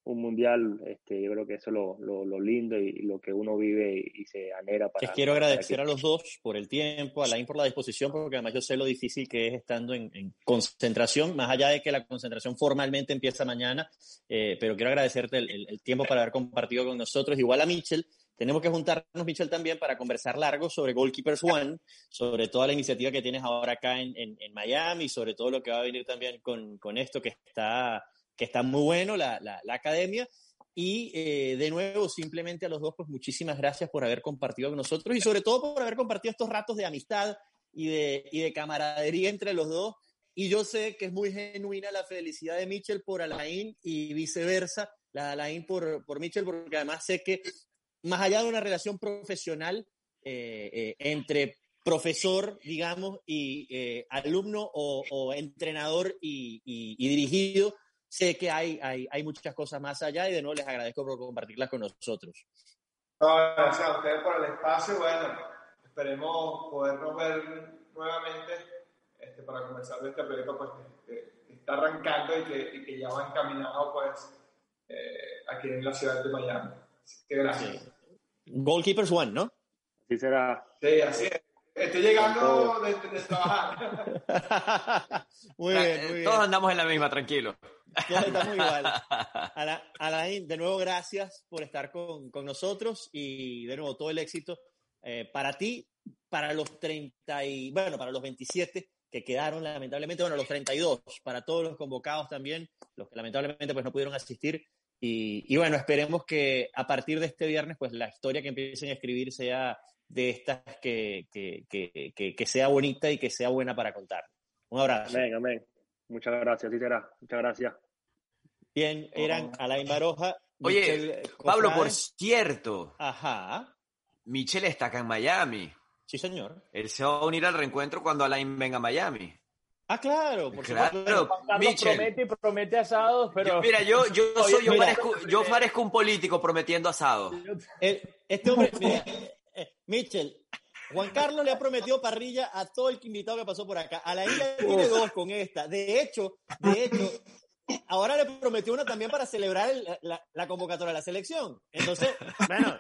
un mundial, este, yo creo que eso es lo, lo, lo lindo y, y, lo que uno vive y, y se anhela para. Les quiero agradecer para que... a los dos por el tiempo, a Alain por la disposición, porque además yo sé lo difícil que es estando en, en concentración, más allá de que la concentración formalmente empieza mañana, eh, pero quiero agradecerte el, el, el, tiempo para haber compartido con nosotros, igual a Mitchell, tenemos que juntarnos, Michel, también para conversar largo sobre Goalkeepers One, sobre toda la iniciativa que tienes ahora acá en, en, en Miami, sobre todo lo que va a venir también con, con esto que está, que está muy bueno, la, la, academia. Y eh, de nuevo, simplemente a los dos, pues muchísimas gracias por haber compartido con nosotros y sobre todo por haber compartido estos ratos de amistad y de, y de camaradería entre los dos. Y yo sé que es muy genuina la felicidad de Mitchell por Alain y viceversa, la de Alain por, por Mitchell, porque además sé que más allá de una relación profesional eh, eh, entre profesor, digamos, y alumno o, entrenador y, dirigido, sé que hay, hay, hay, muchas cosas más allá y de nuevo les agradezco por compartirlas con nosotros. No, gracias a ustedes por el espacio. Bueno, esperemos podernos ver nuevamente este, para conversar de este proyecto pues, que, que está arrancando y que, y que, ya va encaminado pues, eh, aquí en la ciudad de Miami. Así que gracias. Sí. Goalkeepers One, ¿no? Así será. Sí, así es. Estoy llegando de, de, trabajar. muy bien, muy bien. Todos andamos en la misma, tranquilo. Todos estamos igual. Alain, de nuevo, gracias por estar con, con, nosotros y de nuevo todo el éxito eh, para ti, para los 30 y, bueno, para los 27 que quedaron lamentablemente, bueno, los 32, para todos los convocados también, los que lamentablemente pues no pudieron asistir, y, y, bueno, esperemos que a partir de este viernes, pues la historia que empiecen a escribir sea de estas que, que, que, que sea bonita y que sea buena para contar. Un abrazo. Amén, amén. Muchas gracias, Titera. Muchas gracias. Bien, eran Alain Baroja. Oye, Michel Pablo, por cierto. Ajá. Michelle está acá en Miami. Sí, señor. Él se va a unir al reencuentro cuando Alain venga a Miami. Ah, claro, por Claro, supuesto. Michel. promete y promete asados, pero... Yo- mira, yo, yo, soy, yo, Mira. parezco, yo parezco un político prometiendo asado. El- este hombre, mira, eh, Mitchell, Juan Carlos le ha prometido parrilla a todo el invitado que pasó por acá. A la isla tiene dos con esta. De hecho, de hecho, ahora le prometió una también para celebrar el- la, la convocatoria de la selección. Entonces, bueno,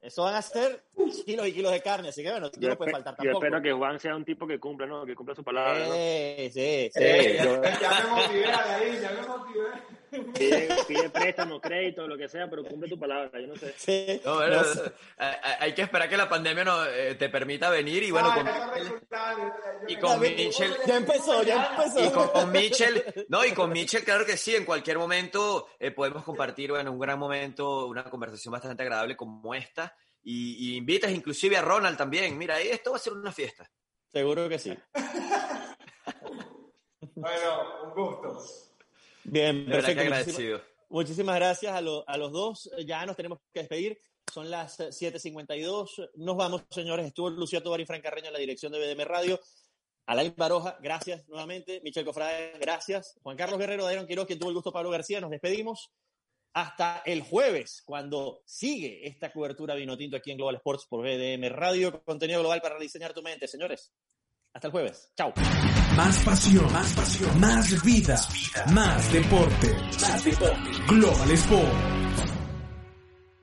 eso van a ser kilos y kilos de carne, así que bueno, Yo, no puede faltar yo tampoco. espero que Juan sea un tipo que cumpla, ¿no? Que cumpla su palabra, ¿no? Sí, sí, sí. Eh, ya, yo- ya me motivé ahí, ya me motivé. Pide, pide préstamo, crédito, lo que sea, pero cumple tu palabra, yo no sé. Sí, No, bueno, no sé. hay, que esperar que la pandemia no, eh, te permita venir y bueno, Ah, con, y con Mitchell, Ya empezó, ya empezó. y con, con Mitchell, no, y con Mitchell, claro que sí, en cualquier momento eh, podemos compartir, bueno, un gran momento, una conversación bastante agradable como esta, y, y invitas inclusive a Ronald también, mira, esto va a ser una fiesta. Seguro que sí. Bueno, un gusto. Bien, perfecto. Muchísimas- agradecido. Muchísimas gracias a, lo- a los dos. Ya nos tenemos que despedir. Son las eh, 7.52. Nos vamos, señores. Estuvo Lucía Tobar y Fran Carreño en la dirección de BDM Radio. Alain Baroja, gracias nuevamente. Michel Cofrade, gracias. Juan Carlos Guerrero, Dairon Quiroz, quien tuvo el gusto, Pablo García. Nos despedimos hasta el jueves, cuando sigue esta cobertura vino tinto aquí en Global Sports por BDM Radio. Contenido global para diseñar tu mente, señores. Hasta el jueves. Chao. Más pasión, más pasión, más vida, más deporte. Más deporte. Global Sport.